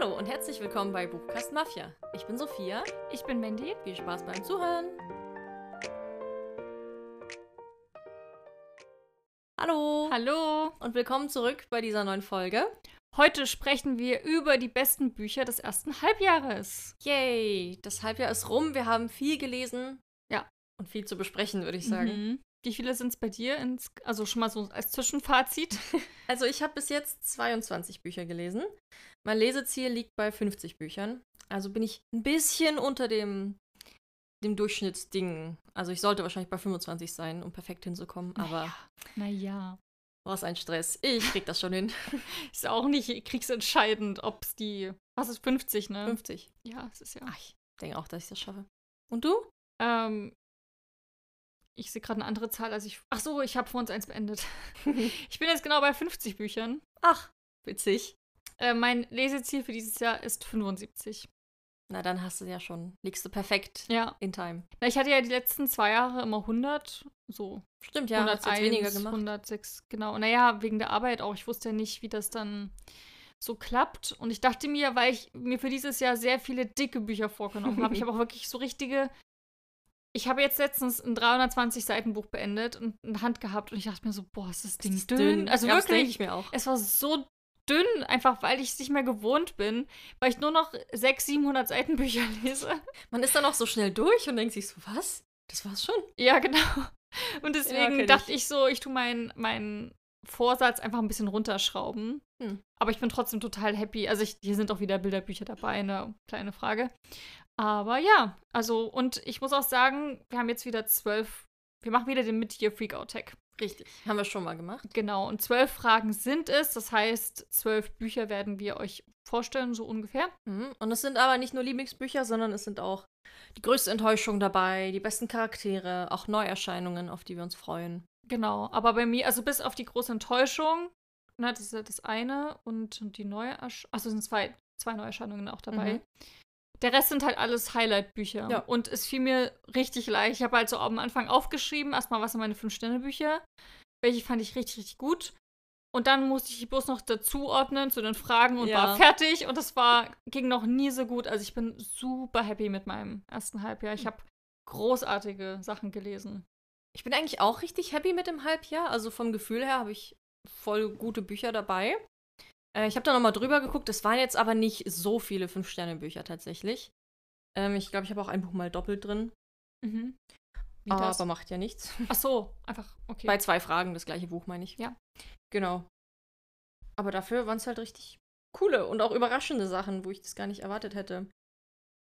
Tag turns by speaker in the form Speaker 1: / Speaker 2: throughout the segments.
Speaker 1: Hallo und herzlich willkommen bei Buchkast Mafia. Ich bin Sophia.
Speaker 2: Ich bin Mandy.
Speaker 1: Viel Spaß beim Zuhören. Hallo.
Speaker 2: Hallo.
Speaker 1: Und willkommen zurück bei dieser neuen Folge.
Speaker 2: Heute sprechen wir über die besten Bücher des ersten Halbjahres.
Speaker 1: Yay, das Halbjahr ist rum. Wir haben viel gelesen.
Speaker 2: Ja.
Speaker 1: Und viel zu besprechen, würde ich sagen.
Speaker 2: Mhm. Wie viele sind es bei dir? Ins, also schon mal so als Zwischenfazit.
Speaker 1: Also ich habe bis jetzt 22 Bücher gelesen. Mein Leseziel liegt bei 50 Büchern. Also bin ich ein bisschen unter dem, dem Durchschnittsding. Also ich sollte wahrscheinlich bei 25 sein, um perfekt hinzukommen. Aber
Speaker 2: Naja.
Speaker 1: was ein Stress. Ich krieg das schon hin.
Speaker 2: Ist auch nicht kriegsentscheidend, ob es die. Was ist 50, ne?
Speaker 1: 50.
Speaker 2: Ja, es ist ja.
Speaker 1: Ach, ich denke auch, dass ich das schaffe. Und du?
Speaker 2: Ähm, ich sehe gerade eine andere Zahl, als ich. Ach so, ich habe vor uns eins beendet. ich bin jetzt genau bei 50 Büchern.
Speaker 1: Ach, witzig.
Speaker 2: Äh, mein Leseziel für dieses Jahr ist 75.
Speaker 1: Na, dann hast du ja schon. Liegst du perfekt
Speaker 2: Ja.
Speaker 1: in time.
Speaker 2: Na, ich hatte ja die letzten zwei Jahre immer 100. So
Speaker 1: Stimmt, ja. Hast
Speaker 2: 101,
Speaker 1: jetzt weniger gemacht.
Speaker 2: 106, genau. Naja, wegen der Arbeit auch. Ich wusste ja nicht, wie das dann so klappt. Und ich dachte mir, weil ich mir für dieses Jahr sehr viele dicke Bücher vorgenommen habe, ich habe auch wirklich so richtige. Ich habe jetzt letztens ein 320 Seiten Buch beendet und in Hand gehabt und ich dachte mir so, boah, ist das Ding
Speaker 1: Ist
Speaker 2: dünn. Also
Speaker 1: ja, das denke
Speaker 2: wirklich,
Speaker 1: ich mir auch.
Speaker 2: es war so dünn, einfach weil ich es nicht mehr gewohnt bin, weil ich nur noch 600, 700 Seiten Bücher lese.
Speaker 1: Man ist dann auch so schnell durch und denkt sich so, was? Das war's schon.
Speaker 2: Ja, genau. Und deswegen
Speaker 1: kenn
Speaker 2: dachte ich so, ich tue meinen meinen Vorsatz einfach ein bisschen runterschrauben.
Speaker 1: Hm.
Speaker 2: Aber ich bin trotzdem total happy. Also ich, hier sind auch wieder Bilderbücher dabei, eine kleine Frage. Aber ja, also und ich muss auch sagen, wir haben jetzt wieder zwölf, wir machen wieder den Mid-Year Freakout-Tag.
Speaker 1: Richtig. Haben wir schon mal gemacht.
Speaker 2: Genau, und zwölf Fragen sind es. Das heißt, zwölf Bücher werden wir euch vorstellen, so ungefähr.
Speaker 1: Mhm. Und es sind aber nicht nur Lieblingsbücher, sondern es sind auch die größte Enttäuschung dabei, die besten Charaktere, auch Neuerscheinungen, auf die wir uns freuen.
Speaker 2: Genau, aber bei mir, also bis auf die große Enttäuschung, na, das ist ja das eine und die neue, also sind zwei, zwei Neuerscheinungen auch dabei.
Speaker 1: Mhm.
Speaker 2: Der Rest sind halt alles Highlight-Bücher.
Speaker 1: Ja.
Speaker 2: Und es fiel mir richtig leicht. Ich habe halt so am Anfang aufgeschrieben, erstmal, was sind meine Fünf-Sterne-Bücher. Welche fand ich richtig, richtig gut. Und dann musste ich die bloß noch dazuordnen zu den Fragen und
Speaker 1: Ja.
Speaker 2: war fertig. Und das war, ging noch nie so gut. Also ich bin super happy mit meinem ersten Halbjahr. Ich habe großartige Sachen gelesen.
Speaker 1: Ich bin eigentlich auch richtig happy mit dem Halbjahr. Also vom Gefühl her habe ich voll gute Bücher dabei. Äh, ich habe da nochmal drüber geguckt. Es waren jetzt aber nicht so viele Fünf-Sterne-Bücher tatsächlich. Ähm, ich glaube, ich habe auch ein Buch mal doppelt drin.
Speaker 2: Mhm. Wie das?
Speaker 1: Aber macht ja nichts.
Speaker 2: Ach so, einfach, okay.
Speaker 1: Bei zwei Fragen das gleiche Buch, meine ich.
Speaker 2: Ja.
Speaker 1: Genau. Aber dafür waren es halt richtig coole und auch überraschende Sachen, wo ich das gar nicht erwartet hätte.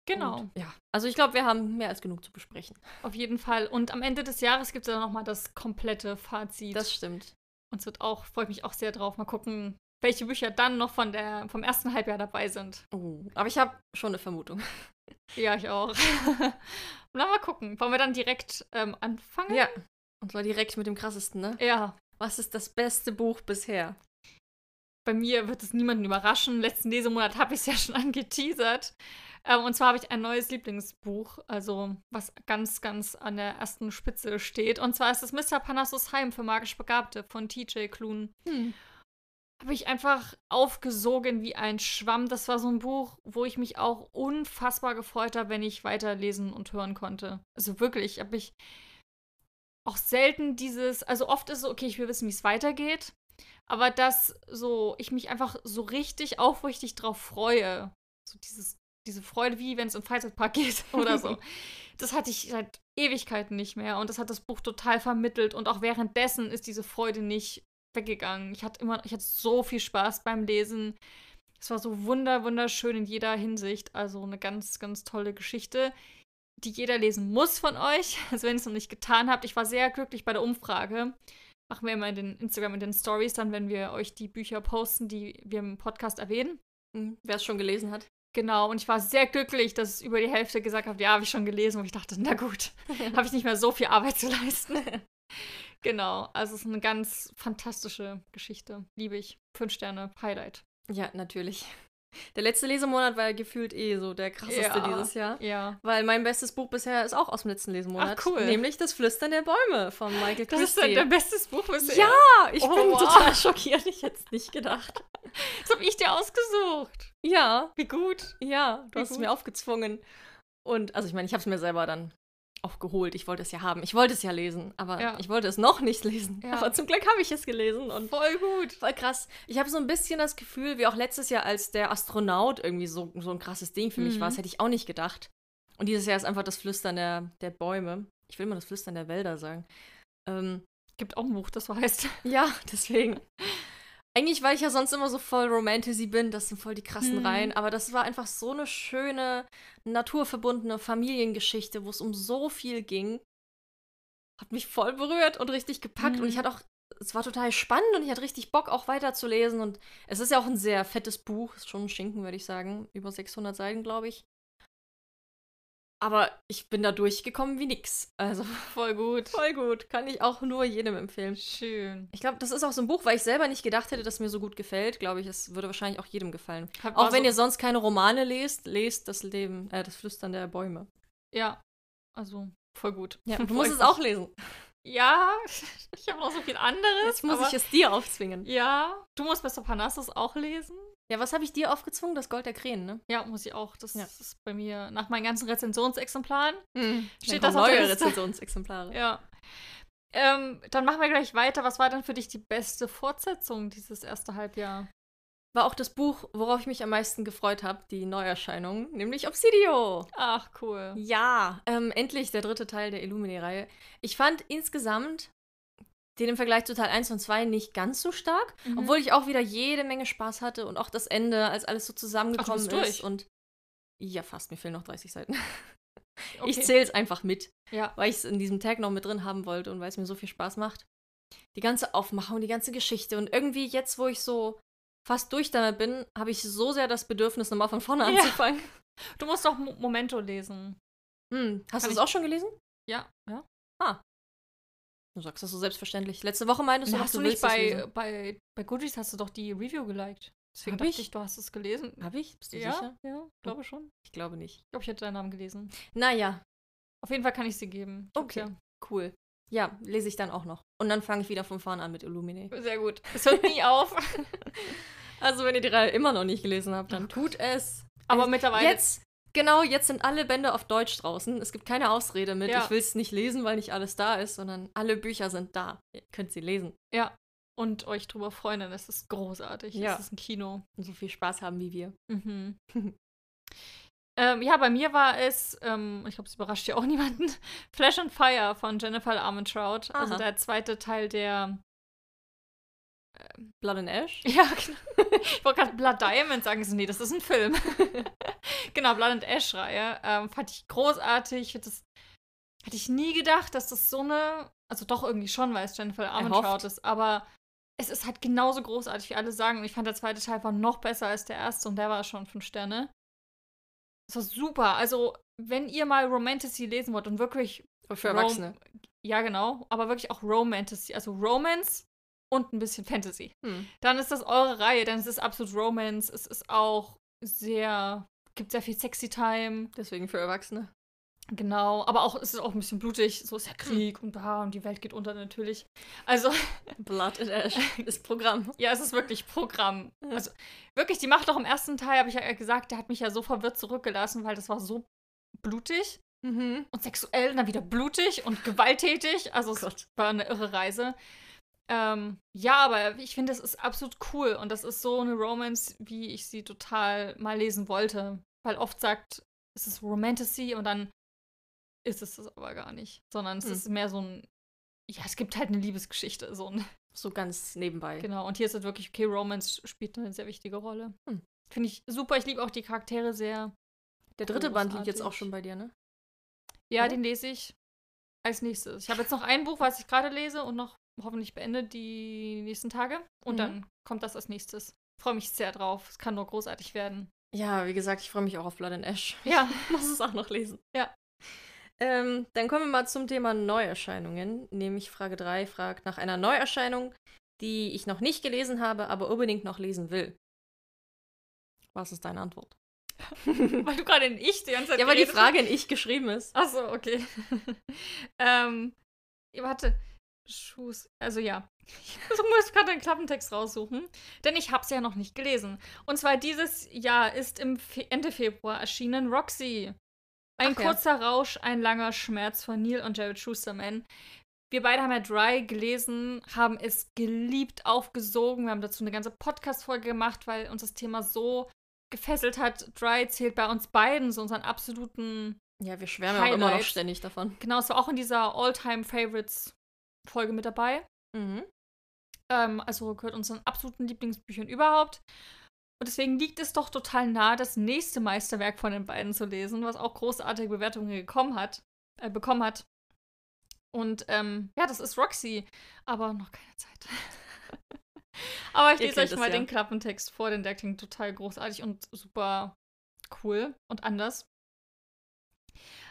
Speaker 2: genau.
Speaker 1: Und, ja. Also ich glaube, wir haben mehr als genug zu besprechen.
Speaker 2: Auf jeden Fall. Und am Ende des Jahres gibt es dann nochmal das komplette Fazit.
Speaker 1: Das stimmt.
Speaker 2: Und es wird auch, freue ich mich auch sehr drauf. Mal gucken, welche Bücher dann noch von der, vom ersten Halbjahr dabei sind.
Speaker 1: Oh. Aber ich habe schon eine Vermutung.
Speaker 2: Ja, ich auch. Na, mal gucken. Wollen wir dann direkt ähm, anfangen?
Speaker 1: Ja. Und zwar direkt mit dem krassesten, ne?
Speaker 2: Ja.
Speaker 1: Was ist das beste Buch bisher?
Speaker 2: Bei mir wird es niemanden überraschen. Letzten Lesemonat habe ich es ja schon angeteasert. Ähm, und zwar habe ich ein neues Lieblingsbuch, also was ganz, ganz an der ersten Spitze steht. Und zwar ist es Mr. Panassus Heim für magisch Begabte von TJ Klun.
Speaker 1: Hm.
Speaker 2: Habe ich einfach aufgesogen wie ein Schwamm. Das war so ein Buch, wo ich mich auch unfassbar gefreut habe, wenn ich weiterlesen und hören konnte. Also wirklich, habe ich auch selten dieses, also oft ist es so, okay, ich will wissen, wie es weitergeht, aber dass so, ich mich einfach so richtig aufrichtig drauf freue. So dieses, diese Freude, wie wenn es im Freizeitpark geht oder so. das hatte ich seit Ewigkeiten nicht mehr und das hat das Buch total vermittelt und auch währenddessen ist diese Freude nicht weggegangen. Ich hatte immer, ich hatte so viel Spaß beim Lesen. Es war so wunder, wunderschön in jeder Hinsicht. Also eine ganz, ganz tolle Geschichte, die jeder lesen muss von euch. Also wenn ihr es noch nicht getan habt. Ich war sehr glücklich bei der Umfrage. Machen wir immer in den Instagram, in den Stories dann, wenn wir euch die Bücher posten, die wir im Podcast erwähnen.
Speaker 1: Hm. Wer es schon gelesen hat.
Speaker 2: Genau, und ich war sehr glücklich, dass über die Hälfte gesagt hat, ja, habe ich schon gelesen. Und ich dachte, na gut, habe ich nicht mehr so viel Arbeit zu leisten. genau, also es ist eine ganz fantastische Geschichte. Liebe ich. Fünf Sterne, Highlight.
Speaker 1: Ja, natürlich. Der letzte Lesemonat war gefühlt eh so der krasseste
Speaker 2: Ja.
Speaker 1: dieses Jahr.
Speaker 2: Ja.
Speaker 1: Weil mein bestes Buch bisher ist auch aus dem letzten Lesemonat.
Speaker 2: Ach, cool.
Speaker 1: Nämlich Das Flüstern der Bäume von Michael
Speaker 2: Das ist
Speaker 1: Christie.
Speaker 2: dein bestes Buch bisher.
Speaker 1: ja, ich
Speaker 2: Oh,
Speaker 1: bin
Speaker 2: wow.
Speaker 1: total schockiert. Ich hätte es nicht gedacht.
Speaker 2: Das habe ich dir ausgesucht.
Speaker 1: Ja,
Speaker 2: Wie gut.
Speaker 1: ja, du
Speaker 2: Wie
Speaker 1: hast es
Speaker 2: gut.
Speaker 1: mir aufgezwungen. Und, also ich meine, ich habe es mir selber dann auch geholt. Ich wollte es ja haben. Ich wollte es ja lesen, aber
Speaker 2: Ja.
Speaker 1: ich wollte es noch nicht lesen.
Speaker 2: Ja.
Speaker 1: Aber zum Glück habe ich es gelesen und
Speaker 2: Voll gut.
Speaker 1: Voll krass. Ich habe so ein bisschen das Gefühl, wie auch letztes Jahr, als der Astronaut irgendwie so, so ein krasses Ding für mich
Speaker 2: Mhm.
Speaker 1: war, das hätte ich auch nicht gedacht. Und dieses Jahr ist einfach das Flüstern der, der Bäume. Ich will mal das Flüstern der Wälder sagen. Ähm,
Speaker 2: Gibt auch ein Buch, das so heißt.
Speaker 1: ja, deswegen. Eigentlich, weil ich ja sonst immer so voll Romantasy bin, das sind voll die krassen
Speaker 2: Mhm.
Speaker 1: Reihen, aber das war einfach so eine schöne, naturverbundene Familiengeschichte, wo es um so viel ging. Hat mich voll berührt und richtig gepackt und ich
Speaker 2: Mhm.
Speaker 1: hatte auch, es war total spannend und ich hatte richtig Bock auch weiterzulesen und es ist ja auch ein sehr fettes Buch, ist schon ein Schinken, würde ich sagen, über 600 Seiten, glaube ich. Aber ich bin da durchgekommen wie nix. Also
Speaker 2: Voll gut.
Speaker 1: voll gut, kann ich auch nur jedem empfehlen.
Speaker 2: Schön.
Speaker 1: Ich glaube, das ist auch so ein Buch, weil ich selber nicht gedacht hätte, dass mir so gut gefällt. Glaube ich, es würde wahrscheinlich auch jedem gefallen.
Speaker 2: Hat-
Speaker 1: Auch wenn
Speaker 2: so,
Speaker 1: ihr sonst keine Romane lest, lest das Leben, äh, das Flüstern der Bäume.
Speaker 2: Ja. Also, voll gut.
Speaker 1: Ja, du musst es auch lesen.
Speaker 2: Ja, ich habe noch so viel anderes.
Speaker 1: Jetzt muss ich es dir aufzwingen.
Speaker 2: Ja, du musst Mr. Parnassus auch lesen.
Speaker 1: Ja, was habe ich dir aufgezwungen? Das Gold der Krähen, ne?
Speaker 2: Ja, muss ich auch. Das
Speaker 1: Ja.
Speaker 2: ist bei mir nach meinen ganzen Rezensionsexemplaren.
Speaker 1: Steht
Speaker 2: Steht
Speaker 1: das
Speaker 2: das auf
Speaker 1: neue? Rezensionsexemplare.
Speaker 2: Ja. Ähm, dann machen wir gleich weiter. Was war denn für dich die beste Fortsetzung dieses erste Halbjahr?
Speaker 1: War auch das Buch, worauf ich mich am meisten gefreut habe, die Neuerscheinung, nämlich Obsidio.
Speaker 2: Ach, cool.
Speaker 1: Ja, ähm, endlich der dritte Teil der Illumine-Reihe. Ich fand insgesamt den im Vergleich zu Teil 1 und 2 nicht ganz so stark,
Speaker 2: Mhm.
Speaker 1: obwohl ich auch wieder jede Menge Spaß hatte und auch das Ende, als alles so zusammengekommen
Speaker 2: Ach, du bist
Speaker 1: ist.
Speaker 2: durch?
Speaker 1: Und ja, fast, mir fehlen noch 30 Seiten.
Speaker 2: Okay.
Speaker 1: Ich zähle es einfach mit,
Speaker 2: Ja.
Speaker 1: weil ich es in diesem Tag noch mit drin haben wollte und weil es mir so viel Spaß macht. Die ganze Aufmachung, die ganze Geschichte und irgendwie jetzt, wo ich so fast durch damit bin, habe ich so sehr das Bedürfnis, nochmal von vorne
Speaker 2: Ja.
Speaker 1: anzufangen.
Speaker 2: Du musst doch Mo Momento lesen.
Speaker 1: Hm, hast du es auch schon gelesen?
Speaker 2: Ja, ja.
Speaker 1: Du sagst das so selbstverständlich. Letzte Woche meintest du,
Speaker 2: Na, hast
Speaker 1: du
Speaker 2: du nicht bei, bei, bei Goodies hast du doch die Review geliked. Deswegen
Speaker 1: Hab
Speaker 2: dachte
Speaker 1: ich?
Speaker 2: ich, du hast es gelesen.
Speaker 1: Hab ich? Bist du
Speaker 2: ja,
Speaker 1: sicher?
Speaker 2: ja, glaube schon.
Speaker 1: Ich glaube nicht.
Speaker 2: Ich glaube, ich hätte deinen Namen gelesen.
Speaker 1: Naja,
Speaker 2: Auf jeden Fall kann ich sie geben.
Speaker 1: Okay.
Speaker 2: hab's
Speaker 1: cool. Ja, lese ich dann auch noch. Und dann fange ich wieder von vorne an mit Illumine.
Speaker 2: Ja. Sehr gut. Es hört nie auf.
Speaker 1: Also, wenn ihr die Reihe immer noch nicht gelesen habt, dann tut es.
Speaker 2: Aber mittlerweile.
Speaker 1: Jetzt, genau, jetzt sind alle Bände auf Deutsch draußen. Es gibt keine Ausrede mit,
Speaker 2: Ja.
Speaker 1: ich will es nicht lesen, weil nicht alles da ist, sondern alle Bücher sind da. Ihr könnt sie lesen
Speaker 2: Ja. Und euch drüber freuen, denn es ist großartig.
Speaker 1: Ja.
Speaker 2: Es ist ein Kino.
Speaker 1: und so viel Spaß haben wie wir.
Speaker 2: Mhm. ähm, ja, bei mir war es, ähm, ich glaube, es überrascht ja auch niemanden, Flash and Fire von Jennifer Armentrout. Also der zweite Teil der.
Speaker 1: Blood and Ash?
Speaker 2: Ja, genau. Ich wollte gerade Blood Diamond sagen. So, nee, das ist ein Film. genau, Blood and Ash-Reihe. Ähm, fand ich großartig. Das hätte ich nie gedacht, dass das so eine. Also doch irgendwie schon, weil es Jennifer Armentrout ist. Aber es ist halt genauso großartig, wie alle sagen. Und ich fand, der zweite Teil war noch besser als der erste und der war schon fünf Sterne. Das war super. Also, wenn ihr mal Romantasy lesen wollt und wirklich.
Speaker 1: Für
Speaker 2: Rom-
Speaker 1: Erwachsene.
Speaker 2: Ja, genau. Aber wirklich auch Romantasy. Also Romance und ein bisschen Fantasy
Speaker 1: Hm.
Speaker 2: dann ist das eure Reihe, denn es ist absolut Romance, es ist auch sehr, gibt sehr viel Sexy Time,
Speaker 1: Deswegen für Erwachsene.
Speaker 2: genau, aber auch, es ist auch ein bisschen blutig, so ist ja Krieg und da und die Welt geht unter natürlich. Also,
Speaker 1: Blood and Ash ist Programm.
Speaker 2: ja, es ist wirklich Programm. Also, wirklich, die Macht auch im ersten Teil, habe ich ja gesagt, der hat mich ja so verwirrt zurückgelassen, weil das war so blutig
Speaker 1: Mhm.
Speaker 2: und sexuell und dann wieder blutig und gewalttätig, also es
Speaker 1: Gott.
Speaker 2: war eine irre Reise. Ähm, ja, aber ich finde, es ist absolut cool und das ist so eine Romance, wie ich sie total mal lesen wollte. Weil oft sagt, es ist Romantasy und dann ist es das aber gar nicht. Sondern es
Speaker 1: Hm.
Speaker 2: ist mehr so ein, ja, es gibt halt eine Liebesgeschichte. So ein,
Speaker 1: So ganz nebenbei.
Speaker 2: genau. Und hier ist es wirklich, okay, Romance spielt eine sehr wichtige Rolle.
Speaker 1: Hm.
Speaker 2: Finde ich super. Ich liebe auch die Charaktere sehr.
Speaker 1: Der dritte Band liegt jetzt auch
Speaker 2: Großartig.
Speaker 1: schon bei dir, ne?
Speaker 2: Ja,
Speaker 1: Oder?
Speaker 2: den lese ich als nächstes. Ich habe jetzt noch ein Buch, was ich gerade lese und noch hoffentlich beende die nächsten Tage. Und
Speaker 1: Mhm.
Speaker 2: dann kommt das als nächstes. Freue mich sehr drauf. Es kann nur großartig werden.
Speaker 1: Ja, wie gesagt, ich freue mich auch auf Blood and Ash.
Speaker 2: Ja.
Speaker 1: Ich muss es auch noch lesen.
Speaker 2: Ja.
Speaker 1: Ähm, dann kommen wir mal zum Thema Neuerscheinungen. Nämlich Frage 3 fragt nach einer Neuerscheinung, die ich noch nicht gelesen habe, aber unbedingt noch lesen will. Was ist deine Antwort?
Speaker 2: Weil du gerade in Ich die ganze Zeit
Speaker 1: Ja, weil die. Frage in Ich geschrieben ist.
Speaker 2: Ach so, okay. ähm, warte. Schuss. Also ja. Ich muss gerade den Klappentext raussuchen, denn ich habe es ja noch nicht gelesen. Und zwar dieses Jahr ist im Fe Ende Februar erschienen Roxy. Ein
Speaker 1: Ach ja.
Speaker 2: kurzer Rausch, ein langer Schmerz von Neil und Jared Schusterman. Wir beide haben ja Dry gelesen, haben es geliebt, aufgesogen. Wir haben dazu eine ganze Podcast-Folge gemacht, weil uns das Thema so gefesselt hat. Dry zählt bei uns beiden zu unseren absoluten
Speaker 1: Ja, wir schwärmen auch immer noch
Speaker 2: Highlights.
Speaker 1: ständig davon.
Speaker 2: Genau, es war auch in dieser All-Time-Favorites-Folge mit dabei.
Speaker 1: Mhm.
Speaker 2: Ähm, also gehört unseren absoluten Lieblingsbüchern überhaupt. Und deswegen liegt es doch total nah, das nächste Meisterwerk von den beiden zu lesen, was auch großartige Bewertungen gekommen hat, äh, bekommen hat. Und ähm, ja, das ist Roxy, aber noch keine Zeit. aber ich
Speaker 1: Ihr
Speaker 2: lese euch mal
Speaker 1: ja.
Speaker 2: den Klappentext vor, denn der klingt total großartig und super cool und anders.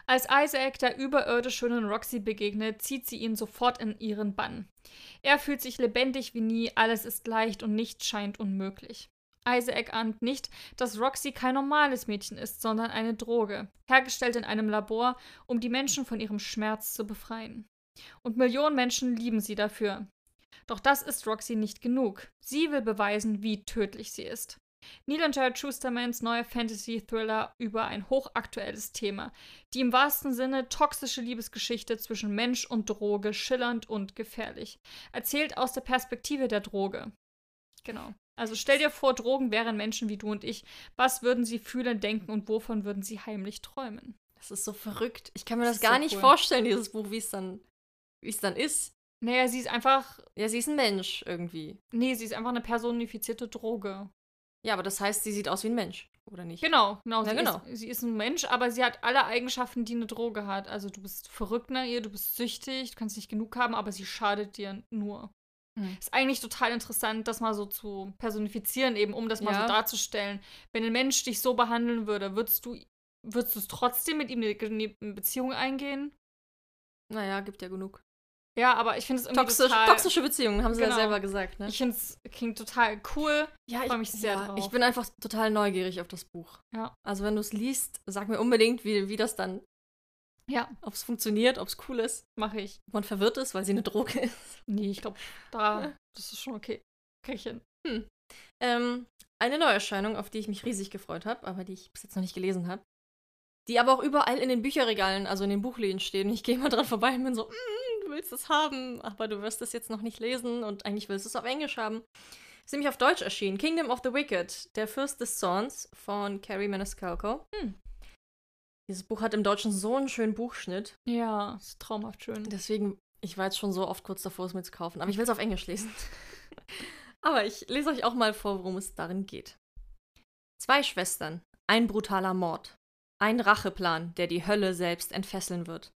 Speaker 2: Als Isaac der überirdisch schönen Roxy begegnet, zieht sie ihn sofort in ihren Bann. Er fühlt sich lebendig wie nie, alles ist leicht und nichts scheint unmöglich. Isaac ahnt nicht, dass Roxy kein normales Mädchen ist, sondern eine Droge, hergestellt in einem Labor, um die Menschen von ihrem Schmerz zu befreien. Und Millionen Menschen lieben sie dafür. Doch das ist Roxy nicht genug. Sie will beweisen, wie tödlich sie ist. Neil und Jared Schustermans neuer Fantasy-Thriller über ein hochaktuelles Thema. Die im wahrsten Sinne toxische Liebesgeschichte zwischen Mensch und Droge, schillernd und gefährlich. Erzählt aus der Perspektive der Droge. Genau. Also stell dir vor, Drogen wären Menschen wie du und ich. Was würden sie fühlen, denken und wovon würden sie heimlich träumen?
Speaker 1: Das ist so verrückt. Ich kann mir
Speaker 2: Das
Speaker 1: das, gar
Speaker 2: so
Speaker 1: nicht
Speaker 2: cool.
Speaker 1: vorstellen, dieses Buch, wie es dann, wie es dann ist.
Speaker 2: Naja, sie ist einfach.
Speaker 1: Ja, sie ist ein Mensch irgendwie.
Speaker 2: Nee, sie ist einfach eine personifizierte Droge.
Speaker 1: Ja, aber das heißt, sie sieht aus wie ein Mensch, oder nicht?
Speaker 2: Genau, genau.
Speaker 1: Ja,
Speaker 2: sie,
Speaker 1: genau.
Speaker 2: Ist, sie ist ein Mensch, aber sie hat alle Eigenschaften, die eine Droge hat. Also du bist verrückt nach ihr, du bist süchtig, du kannst nicht genug haben, aber sie schadet dir nur.
Speaker 1: Hm.
Speaker 2: Ist eigentlich total interessant, das mal so zu personifizieren, eben um das mal
Speaker 1: Ja.
Speaker 2: so darzustellen. Wenn ein Mensch dich so behandeln würde, würdest du würdest du es trotzdem mit ihm eine, eine Beziehung eingehen?
Speaker 1: Naja, gibt ja genug.
Speaker 2: Ja, aber ich finde es irgendwie
Speaker 1: Toxisch,
Speaker 2: total...
Speaker 1: toxische Beziehungen, haben sie
Speaker 2: Genau.
Speaker 1: ja selber gesagt, ne?
Speaker 2: Ich finde es klingt total cool.
Speaker 1: ja,
Speaker 2: freu mich sehr
Speaker 1: ja,
Speaker 2: drauf.
Speaker 1: Ich bin einfach total neugierig auf das Buch.
Speaker 2: Ja.
Speaker 1: Also wenn du es liest, sag mir unbedingt, wie, wie das dann,
Speaker 2: Ja,
Speaker 1: ob es funktioniert, ob es cool ist,
Speaker 2: mache ich.
Speaker 1: ob man verwirrt ist, weil sie eine Droge ist.
Speaker 2: Nee, ich glaube, da, das ist schon okay. Krieg ich hin.
Speaker 1: Ähm, eine Neuerscheinung, auf die ich mich riesig gefreut habe, aber die ich bis jetzt noch nicht gelesen habe. Die aber auch überall in den Bücherregalen, also in den Buchläden stehen. Ich gehe mal dran vorbei und bin so, mm, du willst es haben, aber du wirst es jetzt noch nicht lesen und eigentlich willst du es auf Englisch haben. Ist nämlich auf Deutsch erschienen. Kingdom of the Wicked, der Fürst des Zorns von Carrie Maniscalco.
Speaker 2: Hm.
Speaker 1: Dieses Buch hat im Deutschen so einen schönen Buchschnitt.
Speaker 2: Ja, ist traumhaft schön.
Speaker 1: Deswegen, ich war jetzt schon so oft kurz davor, es mir zu kaufen. Aber ich will es auf Englisch lesen. aber ich lese euch auch mal vor, worum es darin geht. Zwei Schwestern, ein brutaler Mord, ein Racheplan, der die Hölle selbst entfesseln wird.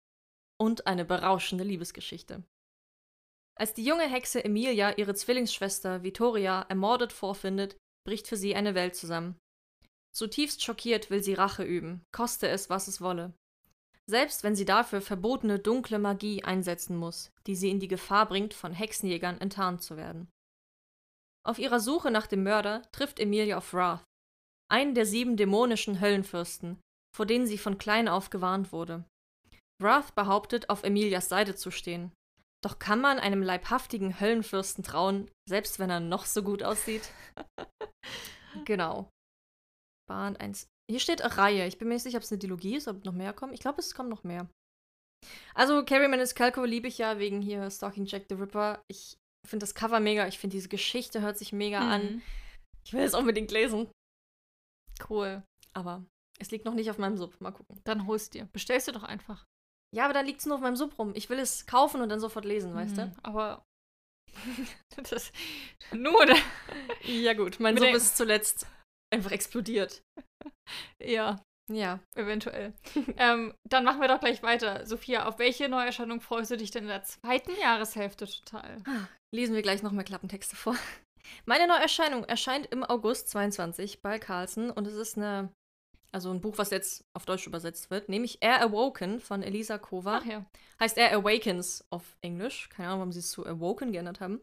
Speaker 1: Und eine berauschende Liebesgeschichte. Als die junge Hexe Emilia ihre Zwillingsschwester Vittoria ermordet vorfindet, bricht für sie eine Welt zusammen. Zutiefst schockiert will sie Rache üben, koste es, was es wolle. Selbst wenn sie dafür verbotene dunkle Magie einsetzen muss, die sie in die Gefahr bringt, von Hexenjägern enttarnt zu werden. Auf ihrer Suche nach dem Mörder trifft Emilia auf Wrath, einen der sieben dämonischen Höllenfürsten, vor denen sie von klein auf gewarnt wurde. Wrath behauptet, auf Emilias Seite zu stehen. Doch kann man einem leibhaftigen Höllenfürsten trauen, selbst wenn er noch so gut aussieht? genau. Bahn 1. Hier steht eine Reihe. Ich bin mir nicht sicher, ob es eine Dilogie ist, ob noch mehr kommen. Ich glaube, es kommen noch mehr. Also, Carrie Maniscalco liebe ich ja wegen hier Stalking Jack the Ripper. Ich finde das Cover mega. Ich finde diese Geschichte hört sich mega an.
Speaker 2: Mhm.
Speaker 1: Ich will es unbedingt lesen.
Speaker 2: Cool.
Speaker 1: Aber es liegt noch nicht auf meinem Sub. Mal gucken.
Speaker 2: Dann holst dir. Bestellst du doch einfach.
Speaker 1: Ja, aber dann liegt es nur auf meinem Sub rum. Ich will es kaufen und dann sofort lesen, weißt
Speaker 2: Mhm. Aber das nur
Speaker 1: du? Ja, gut. Mein
Speaker 2: Mit
Speaker 1: Sub ist zuletzt einfach explodiert.
Speaker 2: ja,
Speaker 1: Ja.
Speaker 2: eventuell. ähm, dann machen wir doch gleich weiter. Sophia, auf welche Neuerscheinung freust du dich denn in der zweiten Jahreshälfte total?
Speaker 1: Lesen wir gleich nochmal Klappentexte vor. Meine Neuerscheinung erscheint im August 22 bei Carlsen und es ist eine, also ein Buch, was jetzt auf Deutsch übersetzt wird, nämlich Air Awoken von Elisa Kova.
Speaker 2: Ach ja.
Speaker 1: Heißt Air Awakens auf Englisch. Keine Ahnung, warum sie es zu Awoken geändert haben.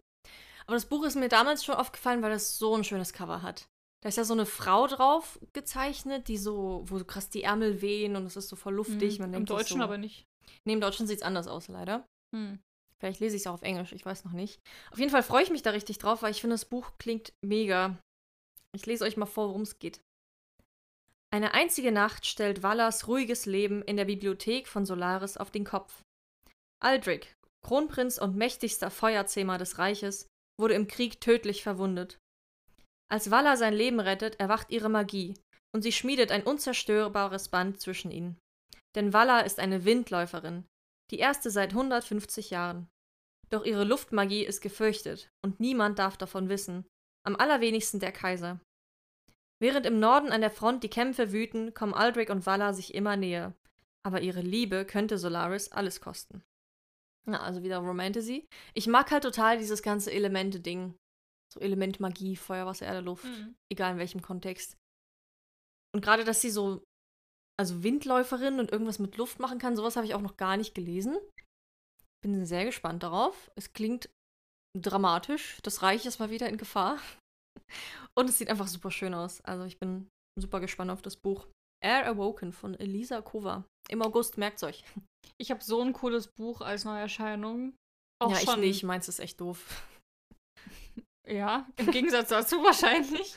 Speaker 1: Aber das Buch ist mir damals schon aufgefallen, weil es so ein schönes Cover hat. Da ist ja so eine Frau drauf gezeichnet, die so, wo so krass die Ärmel wehen und es ist so voll luftig.
Speaker 2: Mhm.
Speaker 1: Man
Speaker 2: Im Deutschen
Speaker 1: so,
Speaker 2: aber nicht.
Speaker 1: Nee, im Deutschen sieht es anders aus, leider.
Speaker 2: Hm.
Speaker 1: Vielleicht lese ich es auch auf Englisch, ich weiß noch nicht. Auf jeden Fall freue ich mich da richtig drauf, weil ich finde, das Buch klingt mega. Ich lese euch mal vor, worum es geht. Eine einzige Nacht stellt Vallas ruhiges Leben in der Bibliothek von Solaris auf den Kopf. Aldrich, Kronprinz und mächtigster Feuerzähmer des Reiches, wurde im Krieg tödlich verwundet. Als Valla sein Leben rettet, erwacht ihre Magie und sie schmiedet ein unzerstörbares Band zwischen ihnen. Denn Valla ist eine Windläuferin, die erste seit 150 Jahren. Doch ihre Luftmagie ist gefürchtet und niemand darf davon wissen, am allerwenigsten der Kaiser. Während im Norden an der Front die Kämpfe wüten, kommen Aldrich und Valla sich immer näher. Aber ihre Liebe könnte Solaris alles kosten. Na, also wieder Romantasy. Ich mag halt total dieses ganze Elemente-Ding. So Element Magie, Feuer, Wasser, Erde, Luft.
Speaker 2: Mhm.
Speaker 1: Egal in welchem Kontext. Und gerade, dass sie so, also Windläuferin und irgendwas mit Luft machen kann, sowas habe ich auch noch gar nicht gelesen. Bin sehr gespannt darauf. Es klingt dramatisch. Das Reich ist mal wieder in Gefahr. Und es sieht einfach super schön aus. Also ich bin super gespannt auf das Buch. Air Awoken von Elisa Kova. Im August, merkt's euch.
Speaker 2: Ich habe so ein cooles Buch als Neuerscheinung. Auch
Speaker 1: ja,
Speaker 2: schon.
Speaker 1: ich nicht. Meins ist echt doof.
Speaker 2: Ja, im Gegensatz dazu wahrscheinlich.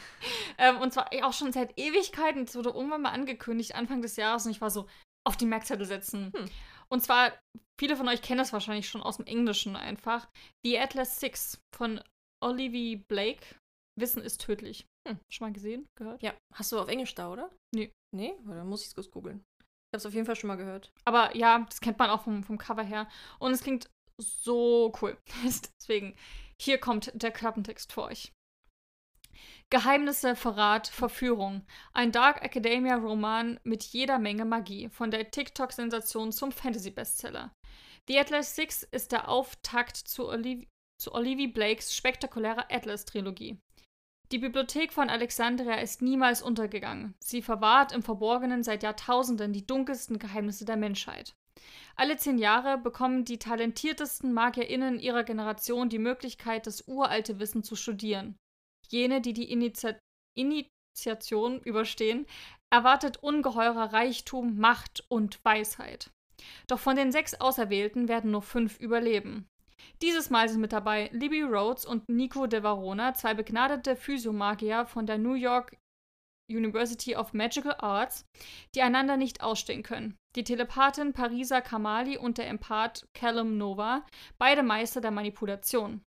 Speaker 2: Ähm, und zwar auch schon seit Ewigkeiten. Es wurde irgendwann mal angekündigt, Anfang des Jahres. Und ich war so, auf die Merkzettel setzen.
Speaker 1: Hm.
Speaker 2: Und zwar, viele von euch kennen das wahrscheinlich schon aus dem Englischen einfach. The Atlas Six von Olivia Blake. Wissen ist tödlich.
Speaker 1: Hm.
Speaker 2: Schon mal gesehen? Gehört?
Speaker 1: Ja, hast du auf Englisch da, oder?
Speaker 2: Nee.
Speaker 1: Nee? Dann muss ich es kurz googeln. Ich hab's auf jeden Fall schon mal gehört.
Speaker 2: Aber ja, das kennt man auch vom, vom Cover her. Und es klingt so cool. Deswegen, hier kommt der Klappentext für euch. Geheimnisse, Verrat, Verführung. Ein Dark Academia Roman mit jeder Menge Magie. Von der TikTok-Sensation zum Fantasy-Bestseller. The Atlas Six ist der Auftakt zu, Oliv zu Olivia Blakes spektakulärer Atlas-Trilogie. Die Bibliothek von Alexandria ist niemals untergegangen. Sie verwahrt im Verborgenen seit Jahrtausenden die dunkelsten Geheimnisse der Menschheit. Alle zehn Jahre bekommen die talentiertesten MagierInnen ihrer Generation die Möglichkeit, das uralte Wissen zu studieren. Jene, die die Initiat Initiation überstehen, erwartet ungeheurer Reichtum, Macht und Weisheit. Doch von den sechs Auserwählten werden nur fünf überleben. Dieses Mal sind mit dabei Libby Rhodes und Nico de Varona, zwei begnadete Physiomagier von der New York University of Magical Arts, die einander nicht ausstehen können. Die Telepathin Parisa Kamali und der Empath Callum Nova, beide Meister der Manipulation.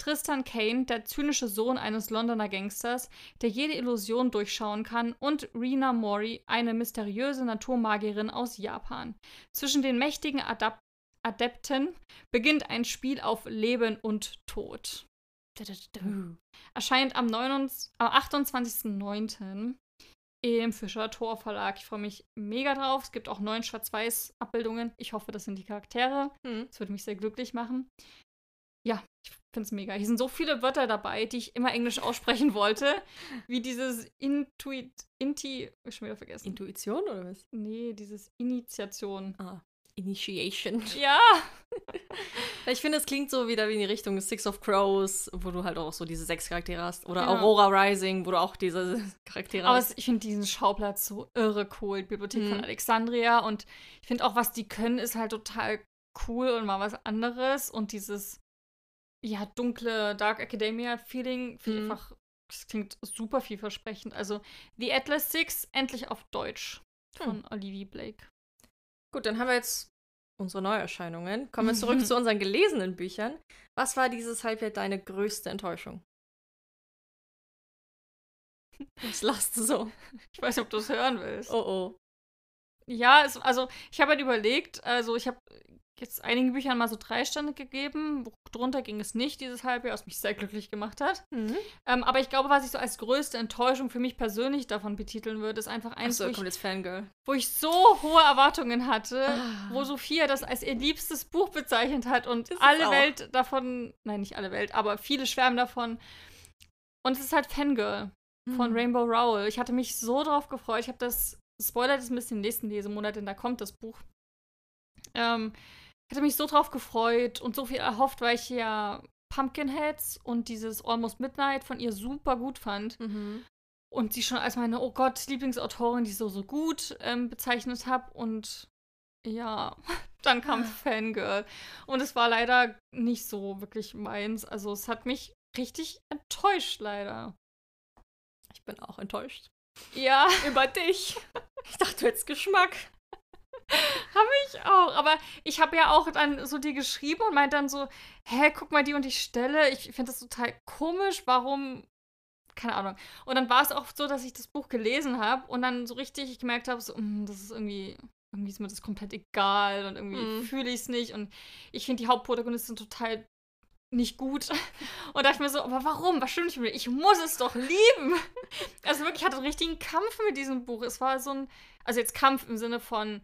Speaker 2: Tristan Kane, der zynische Sohn eines Londoner Gangsters, der jede Illusion durchschauen kann, und Rina Mori, eine mysteriöse Naturmagierin aus Japan. Zwischen den mächtigen Adap Adepten beginnt ein Spiel auf Leben und Tod. Erscheint am, 29 am 28.09. im Fischer Tor Verlag. Ich freue mich mega drauf. Es gibt auch neun Schwarz-Weiß-Abbildungen. Ich hoffe, das sind die Charaktere.
Speaker 1: Hm.
Speaker 2: Das würde mich sehr glücklich machen. Ja, ich finde es mega. Hier sind so viele Wörter dabei, die ich immer Englisch aussprechen wollte. Wie dieses Intuit. Inti. Ich schon wieder vergessen.
Speaker 1: Intuition oder was?
Speaker 2: nee, dieses Initiation.
Speaker 1: Ah, Initiation.
Speaker 2: Ja!
Speaker 1: Ich finde, es klingt so wieder wie in die Richtung Six of Crows, wo du halt auch so diese sechs Charaktere hast. Oder
Speaker 2: Genau.
Speaker 1: Aurora Rising, wo du auch diese Charaktere
Speaker 2: Aber
Speaker 1: hast.
Speaker 2: es, ich finde diesen Schauplatz so irre cool. Die Bibliothek von
Speaker 1: Mhm.
Speaker 2: Alexandria. Und ich finde auch, was die können, ist halt total cool und mal was anderes. Und dieses, ja, dunkle Dark Academia-Feeling finde ich
Speaker 1: Mhm.
Speaker 2: einfach, das klingt super vielversprechend. Also, The Atlas Six, endlich auf Deutsch. Von Olivia Blake.
Speaker 1: Gut, dann haben wir jetzt unsere Neuerscheinungen. Kommen wir zurück zu unseren gelesenen Büchern. Was war dieses Halbjahr deine größte Enttäuschung? Was lachst du so?
Speaker 2: Ich weiß nicht, ob du es hören willst.
Speaker 1: Oh oh.
Speaker 2: Ja, es, also ich habe halt überlegt, also ich habe jetzt einigen Büchern mal so drei Sterne gegeben. Drunter ging es nicht dieses Halbjahr, was mich sehr glücklich gemacht hat.
Speaker 1: Mhm.
Speaker 2: Ähm, aber ich glaube, was ich so als größte Enttäuschung für mich persönlich davon betiteln würde, ist einfach eins,
Speaker 1: Achso,
Speaker 2: wo, ich, wo ich so hohe Erwartungen hatte,
Speaker 1: Ah.
Speaker 2: wo Sophia das als ihr liebstes Buch bezeichnet hat und
Speaker 1: Ist
Speaker 2: alle. Welt davon, nein, nicht alle Welt, aber viele schwärmen davon. Und es ist halt Fangirl von
Speaker 1: Mhm.
Speaker 2: Rainbow Rowell. Ich hatte mich so drauf gefreut. Ich habe das, spoilert ist ein bisschen im nächsten Lesemonat, denn da kommt das Buch. Ähm, ich hatte mich so drauf gefreut und so viel erhofft, weil ich ja Pumpkinheads und dieses Almost Midnight von ihr super gut fand.
Speaker 1: Mhm.
Speaker 2: und sie schon als meine, oh Gott, Lieblingsautorin, die so, so gut ähm, bezeichnet habe. Und ja, dann kam Fangirl. Und es war leider nicht so wirklich meins. Also es hat mich richtig enttäuscht, leider.
Speaker 1: Ich bin auch enttäuscht.
Speaker 2: Ja.
Speaker 1: Über dich. Ich dachte, du hättest Geschmack.
Speaker 2: habe ich auch. Aber ich habe ja auch dann so dir geschrieben und meint dann so, hä, guck mal die und die Stelle. Ich finde das total komisch. Warum keine Ahnung. Und dann war es auch so, dass ich das Buch gelesen habe und dann so richtig gemerkt habe, so, mm, das ist irgendwie, irgendwie ist mir das komplett egal und irgendwie mhm. fühle ich es nicht. Und ich finde die Hauptprotagonistin total nicht gut. Und dachte mir so, aber warum? Was stimmt nicht mit mir? Ich muss es doch lieben. Also wirklich, ich hatte einen richtigen Kampf mit diesem Buch. Es war so ein, also jetzt Kampf im Sinne von,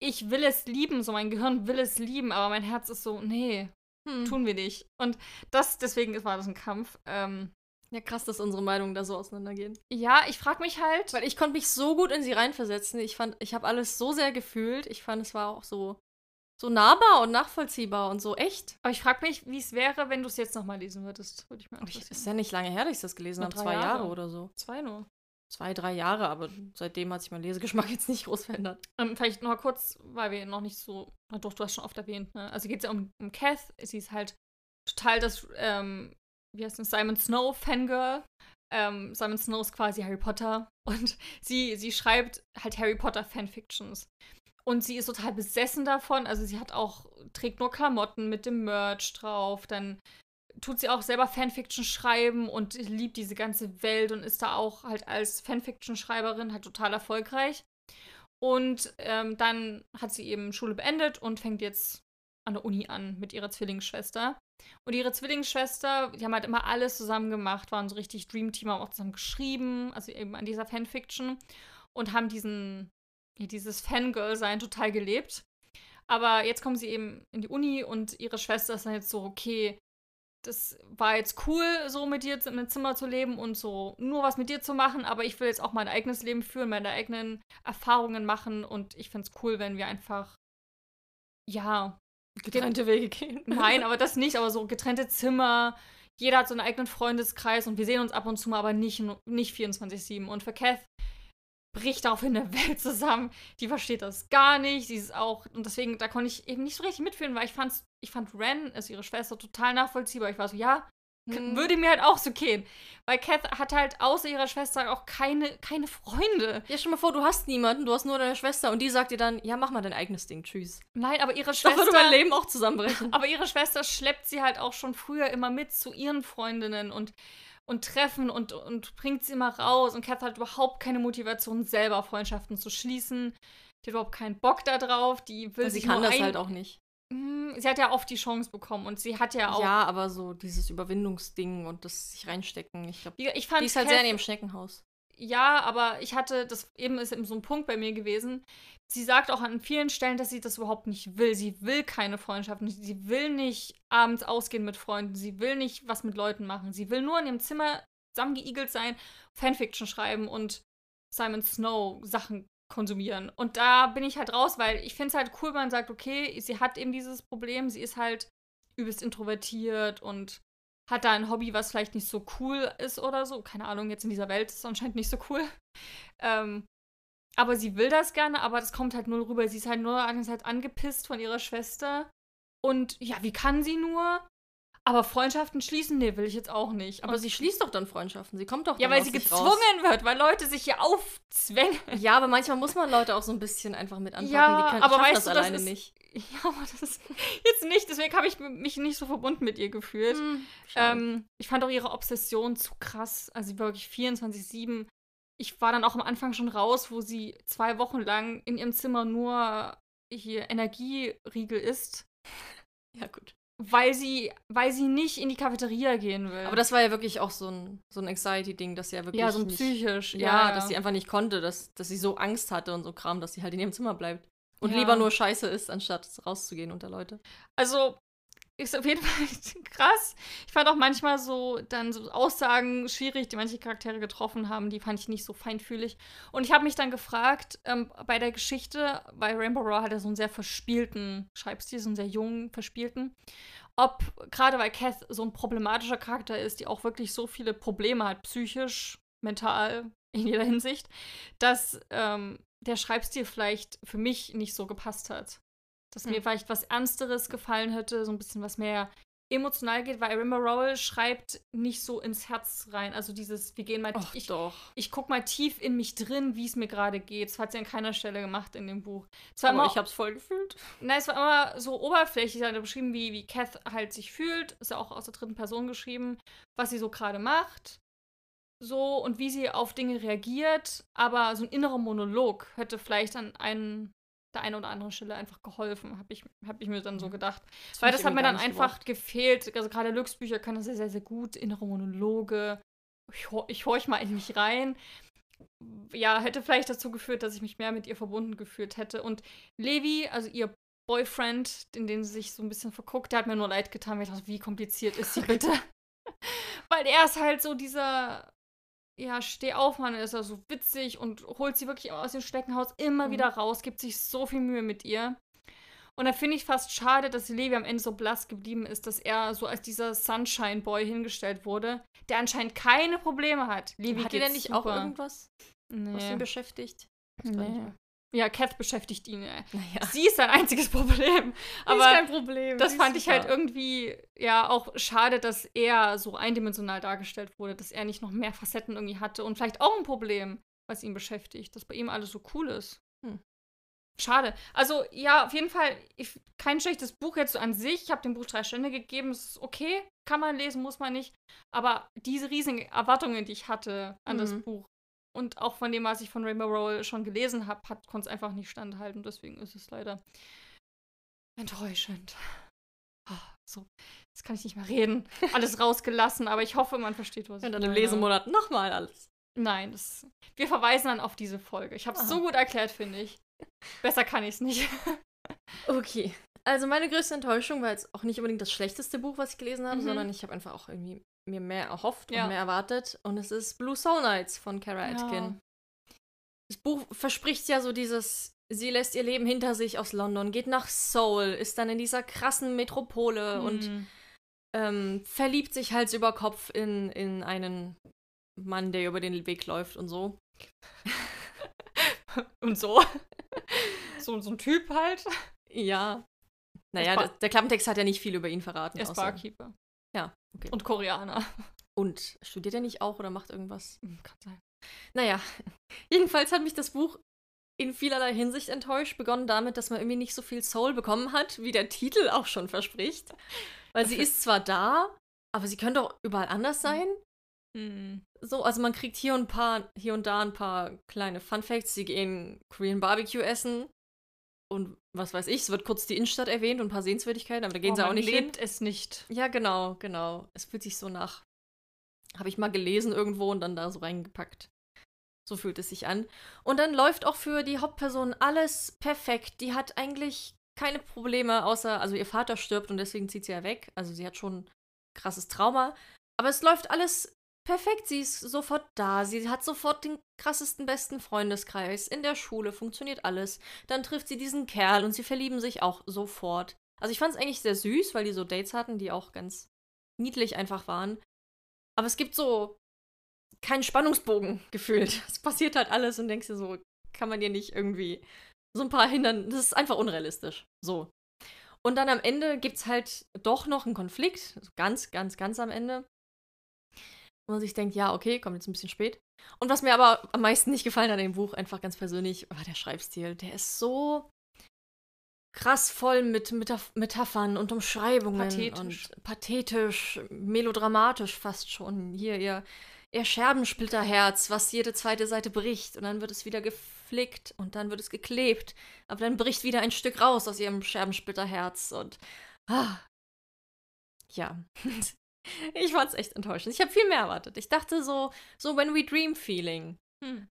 Speaker 2: ich will es lieben, so mein Gehirn will es lieben, aber mein Herz ist so, nee, hm. tun wir nicht. Und das, deswegen war das ein Kampf. Ähm,
Speaker 1: ja, krass, dass unsere Meinungen da so auseinandergehen.
Speaker 2: Ja, ich frage mich halt.
Speaker 1: Weil ich konnte mich so gut in sie reinversetzen. Ich fand, ich habe alles so sehr gefühlt. Ich fand, es war auch so, so nahbar und nachvollziehbar und so echt.
Speaker 2: Aber ich frage mich, wie es wäre, wenn du es jetzt nochmal lesen würdest.
Speaker 1: Würde ich ich, ist ja nicht lange her, dass ich das gelesen habe. Zwei Jahre. Jahre. oder so.
Speaker 2: Zwei nur.
Speaker 1: Zwei, drei Jahre, aber seitdem hat sich mein Lesegeschmack jetzt nicht groß verändert.
Speaker 2: Ähm, vielleicht noch mal kurz, weil wir noch nicht so. Na doch, du hast schon oft erwähnt, ne? Also geht es ja um, um Kath. Sie ist halt total das ähm, wie heißt das, Simon Snow Fangirl. Ähm, Simon Snow ist quasi Harry Potter und sie, sie schreibt halt Harry Potter Fanfictions. Und sie ist total besessen davon. Also sie hat auch, trägt nur Klamotten mit dem Merch drauf. Dann tut sie auch selber Fanfiction schreiben und liebt diese ganze Welt und ist da auch halt als Fanfiction-Schreiberin halt total erfolgreich. Und ähm, dann hat sie eben Schule beendet und fängt jetzt an der Uni an mit ihrer Zwillingsschwester. Und ihre Zwillingsschwester, die haben halt immer alles zusammen gemacht, waren so richtig Dream Team, haben auch zusammen geschrieben, also eben an dieser Fanfiction und haben diesen, ja, dieses Fangirl-Sein total gelebt. Aber jetzt kommen sie eben in die Uni und ihre Schwester ist dann jetzt so, okay, das war jetzt cool, so mit dir in einem Zimmer zu leben und so nur was mit dir zu machen, aber ich will jetzt auch mein eigenes Leben führen, meine eigenen Erfahrungen machen und ich finde es cool, wenn wir einfach, ja,
Speaker 1: getrennte Wege gehen.
Speaker 2: Nein, aber das nicht, aber so getrennte Zimmer. Jeder hat so einen eigenen Freundeskreis und wir sehen uns ab und zu mal, aber nicht, nicht 24-7. Und für Kath bricht daraufhin der Welt zusammen. Die versteht das gar nicht. Sie ist auch, und deswegen, da konnte ich eben nicht so richtig mitfühlen, weil ich fand's, ich fand Ren, ist ihre Schwester, total nachvollziehbar. Ich war so, ja, hm. Würde mir halt auch so gehen. Weil Kath hat halt außer ihrer Schwester auch keine, keine Freunde.
Speaker 1: Ja, stell mal vor, du hast niemanden, du hast nur deine Schwester und die sagt dir dann, ja, mach mal dein eigenes Ding, tschüss.
Speaker 2: Nein, aber ihre Schwester.
Speaker 1: Doch würde mein Leben auch zusammenbrechen.
Speaker 2: Aber ihre Schwester schleppt sie halt auch schon früher immer mit zu ihren Freundinnen und, und treffen und, und bringt sie immer raus. Und Kath hat überhaupt keine Motivation, selber Freundschaften zu schließen. Die hat überhaupt keinen Bock da drauf. Die will
Speaker 1: also sie kann das halt auch nicht.
Speaker 2: Hm, sie hat ja oft die Chance bekommen und sie hat ja auch.
Speaker 1: Ja, aber so dieses Überwindungsding und das sich reinstecken, ich glaube,
Speaker 2: ich fand
Speaker 1: die ist halt Kath, sehr in ihrem Schneckenhaus.
Speaker 2: Ja, aber ich hatte, das eben ist eben so ein Punkt bei mir gewesen. Sie sagt auch an vielen Stellen, dass sie das überhaupt nicht will. Sie will keine Freundschaften. Sie will nicht abends ausgehen mit Freunden. Sie will nicht was mit Leuten machen. Sie will nur in ihrem Zimmer zusammengeigelt sein, Fanfiction schreiben und Simon Snow Sachen konsumieren. Und da bin ich halt raus, weil ich finde es halt cool, wenn man sagt, okay, sie hat eben dieses Problem, sie ist halt übelst introvertiert und hat da ein Hobby, was vielleicht nicht so cool ist oder so. Keine Ahnung, jetzt in dieser Welt ist es anscheinend nicht so cool. Ähm, aber sie will das gerne, aber das kommt halt null rüber. Sie ist halt nur halt angepisst von ihrer Schwester. Und ja, wie kann sie nur? Aber Freundschaften schließen, nee, will ich jetzt auch nicht.
Speaker 1: Aber,
Speaker 2: aber
Speaker 1: sie schließt doch dann Freundschaften. Sie kommt doch
Speaker 2: Ja, weil sie gezwungen raus. wird, weil Leute sich hier aufzwängen.
Speaker 1: Ja, aber manchmal muss man Leute auch so ein bisschen einfach mit anpacken.
Speaker 2: Ja,
Speaker 1: Die können,
Speaker 2: aber weißt
Speaker 1: das
Speaker 2: du,
Speaker 1: alleine
Speaker 2: das ist,
Speaker 1: nicht.
Speaker 2: Ja, aber das ist jetzt nicht. Deswegen habe ich mich nicht so verbunden mit ihr gefühlt. Hm, ähm, ich fand auch ihre Obsession zu krass. Also wirklich 24-7. Ich war dann auch am Anfang schon raus, wo sie zwei Wochen lang in ihrem Zimmer nur hier Energieriegel isst.
Speaker 1: Ja, gut
Speaker 2: weil sie, weil sie nicht in die Cafeteria gehen will.
Speaker 1: Aber das war ja wirklich auch so ein, so ein Anxiety-Ding, dass sie ja wirklich.
Speaker 2: Ja, so
Speaker 1: nicht,
Speaker 2: psychisch.
Speaker 1: Ja, ja, dass sie einfach nicht konnte, dass, dass sie so Angst hatte und so Kram, dass sie halt in ihrem Zimmer bleibt. Und ja. lieber nur scheiße ist, anstatt rauszugehen unter Leute.
Speaker 2: Also, ist auf jeden Fall krass. Ich fand auch manchmal so dann so Aussagen schwierig, die manche Charaktere getroffen haben, die fand ich nicht so feinfühlig. Und ich habe mich dann gefragt, ähm, bei der Geschichte, bei Rainbow Raw hat er so einen sehr verspielten Schreibstil, so einen sehr jungen, verspielten. Ob, gerade weil Kath so ein problematischer Charakter ist, die auch wirklich so viele Probleme hat, psychisch, mental in jeder Hinsicht, dass ähm, der Schreibstil vielleicht für mich nicht so gepasst hat. Dass
Speaker 1: Hm.
Speaker 2: mir vielleicht was Ernsteres gefallen hätte, so ein bisschen was mehr emotional geht, weil Rimmer Rowell schreibt nicht so ins Herz rein. Also dieses, wir gehen mal,
Speaker 1: Och,
Speaker 2: ich,
Speaker 1: doch.
Speaker 2: ich guck mal tief in mich drin, wie es mir gerade geht. Das hat sie an keiner Stelle gemacht in dem Buch. Es war
Speaker 1: Aber
Speaker 2: immer,
Speaker 1: ich hab's voll gefühlt.
Speaker 2: Nein, es war immer so oberflächlich. Er hat beschrieben, wie, wie Kath halt sich fühlt. Ist ja auch aus der dritten Person geschrieben, was sie so gerade macht. So und wie sie auf Dinge reagiert. Aber so ein innerer Monolog hätte vielleicht an einen, der einen oder anderen Stelle einfach geholfen, habe ich, hab ich mir dann so
Speaker 1: Mhm.
Speaker 2: gedacht.
Speaker 1: Das
Speaker 2: Weil das hat mir dann einfach
Speaker 1: gebraucht.
Speaker 2: gefehlt. Also gerade Lux Bücher können das sehr, sehr, sehr gut. Innere Monologe. Ich, ich horch mal in mich rein. Ja, hätte vielleicht dazu geführt, dass ich mich mehr mit ihr verbunden gefühlt hätte. Und Levi, also ihr Boyfriend, in den sie sich so ein bisschen verguckt, der hat mir nur leid getan. weil Ich dachte, wie kompliziert ist sie bitte? Weil er ist halt so dieser, ja, Stehaufmann, ist er so witzig und holt sie wirklich aus dem Steckenhaus immer
Speaker 1: Mhm.
Speaker 2: wieder raus, gibt sich so viel Mühe mit ihr. Und da finde ich fast schade, dass Levi am Ende so blass geblieben ist, dass er so als dieser Sunshine Boy hingestellt wurde, der anscheinend keine Probleme hat. Levi
Speaker 1: Hat
Speaker 2: geht's
Speaker 1: nicht auch
Speaker 2: super.
Speaker 1: irgendwas, was
Speaker 2: Nee.
Speaker 1: ihn beschäftigt? Das
Speaker 2: nee. Ja, Kath beschäftigt ihn.
Speaker 1: Naja.
Speaker 2: Sie ist sein einziges Problem.
Speaker 1: Aber
Speaker 2: Aber
Speaker 1: kein Problem.
Speaker 2: das fand
Speaker 1: ist
Speaker 2: ich halt irgendwie ja auch schade, dass er so eindimensional dargestellt wurde, dass er nicht noch mehr Facetten irgendwie hatte und vielleicht auch ein Problem, was ihn beschäftigt, dass bei ihm alles so cool ist.
Speaker 1: Hm.
Speaker 2: Schade. Also ja, auf jeden Fall ich, kein schlechtes Buch jetzt so an sich. Ich habe dem Buch drei Stände gegeben. Es ist okay, kann man lesen, muss man nicht. Aber diese riesigen Erwartungen, die ich hatte an das
Speaker 1: Mhm.
Speaker 2: Buch und auch von dem, was ich von Rainbow Roll schon gelesen habe, konnte es einfach nicht standhalten. Deswegen ist es leider enttäuschend. Ah, so, jetzt kann ich nicht mehr reden. Alles rausgelassen, aber ich hoffe, man versteht, was
Speaker 1: Und
Speaker 2: ich
Speaker 1: dann im. Lesemonat nochmal alles.
Speaker 2: Nein, das, wir verweisen dann auf diese Folge. Ich habe es so gut erklärt, finde ich. Besser kann ich es nicht.
Speaker 1: Okay. Also meine größte Enttäuschung war jetzt auch nicht unbedingt das schlechteste Buch, was ich gelesen habe,
Speaker 2: Mhm.
Speaker 1: sondern ich habe einfach auch irgendwie mir mehr erhofft
Speaker 2: Ja.
Speaker 1: und mehr erwartet. Und es ist Blue Soul Nights von Kara
Speaker 2: Ja.
Speaker 1: Atkin. Das Buch verspricht ja so dieses, sie lässt ihr Leben hinter sich aus London, geht nach Seoul, ist dann in dieser krassen Metropole und
Speaker 2: Hm.
Speaker 1: ähm, verliebt sich Hals über Kopf in, in einen Mann, der über den Weg läuft und so.
Speaker 2: und so. so. So ein Typ halt.
Speaker 1: Ja. Naja, der, der Klappentext hat ja nicht viel über ihn verraten.
Speaker 2: Er ist Barkeeper.
Speaker 1: Ja, okay.
Speaker 2: Und Koreaner.
Speaker 1: Und studiert er nicht auch oder macht irgendwas?
Speaker 2: Hm, Kann sein.
Speaker 1: Naja, jedenfalls hat mich das Buch in vielerlei Hinsicht enttäuscht. Begonnen damit, dass man irgendwie nicht so viel Soul bekommen hat, wie der Titel auch schon verspricht. Weil sie ist zwar da, aber sie könnte auch überall anders sein.
Speaker 2: Hm.
Speaker 1: So, also man kriegt hier und, ein paar, hier und da ein paar kleine Fun Facts. Sie gehen Korean Barbecue essen. Und was weiß ich, es wird kurz die Innenstadt erwähnt und ein paar Sehenswürdigkeiten, aber da gehen
Speaker 2: Oh,
Speaker 1: sie auch nicht hin.
Speaker 2: lebt es nicht.
Speaker 1: Ja, genau, genau. Es fühlt sich so nach. Habe ich mal gelesen irgendwo und dann da so reingepackt. So fühlt es sich an. Und dann läuft auch für die Hauptperson alles perfekt. Die hat eigentlich keine Probleme, außer, also ihr Vater stirbt und deswegen zieht sie ja weg. Also sie hat schon krasses Trauma. Aber es läuft alles perfekt. Sie ist sofort da. Sie hat sofort den krassesten, besten Freundeskreis. In der Schule funktioniert alles. Dann trifft sie diesen Kerl und sie verlieben sich auch sofort. Also ich fand es eigentlich sehr süß, weil die so Dates hatten, die auch ganz niedlich einfach waren. Aber es gibt so keinen Spannungsbogen gefühlt. Es passiert halt alles und denkst dir so, kann man dir nicht irgendwie so ein paar hindern. Das ist einfach unrealistisch. So. Und dann am Ende gibt es halt doch noch einen Konflikt. Also ganz, ganz, ganz am Ende. Wo man sich denkt, ja, okay, kommt jetzt ein bisschen spät. Und was mir aber am meisten nicht gefallen hat an dem Buch, einfach ganz persönlich, war der Schreibstil. Der ist so krass voll mit Metaph Metaphern und Umschreibungen.
Speaker 2: Pathetisch.
Speaker 1: Und pathetisch, melodramatisch fast schon. Hier, ihr, ihr Scherbensplitterherz, was jede zweite Seite bricht. Und dann wird es wieder geflickt und dann wird es geklebt. Aber dann bricht wieder ein Stück raus aus ihrem Scherbensplitterherz. Und ah, ja. Ich fand's echt enttäuschend. Ich habe viel mehr erwartet. Ich dachte so, so When We Dream Feeling.
Speaker 2: Hm.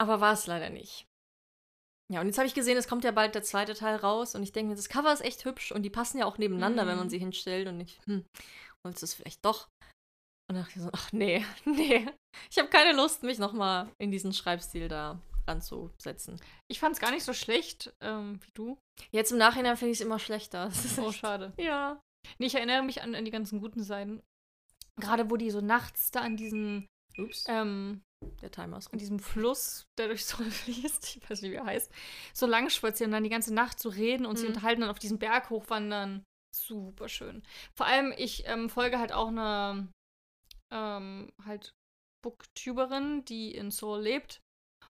Speaker 1: Aber war es leider nicht. Ja, und jetzt habe ich gesehen, es kommt ja bald der zweite Teil raus und ich denke mir, das Cover ist echt hübsch und die passen ja auch nebeneinander,
Speaker 2: Mhm.
Speaker 1: wenn man sie hinstellt und ich, hm, wollte es vielleicht doch. Und dann dachte ich so, ach nee, nee. Ich habe keine Lust, mich nochmal in diesen Schreibstil da ranzusetzen.
Speaker 2: Ich fand es gar nicht so schlecht ähm, wie du.
Speaker 1: Jetzt im Nachhinein finde ich es immer schlechter. Das ist
Speaker 2: Oh,
Speaker 1: echt-
Speaker 2: schade.
Speaker 1: ja.
Speaker 2: Nee, ich erinnere mich an, an die ganzen guten Seiten. Gerade wo die so nachts da an diesen
Speaker 1: Ups.
Speaker 2: ähm,
Speaker 1: Der Timer ist rum.
Speaker 2: diesem Fluss, der durch so fließt, ich weiß nicht, wie er heißt, so lang spazieren und dann die ganze Nacht zu reden und sie
Speaker 1: Mhm.
Speaker 2: unterhalten, dann auf diesen Berg hochwandern. Super schön. Vor allem, ich ähm, folge halt auch einer ähm, halt Booktuberin, die in Seoul lebt.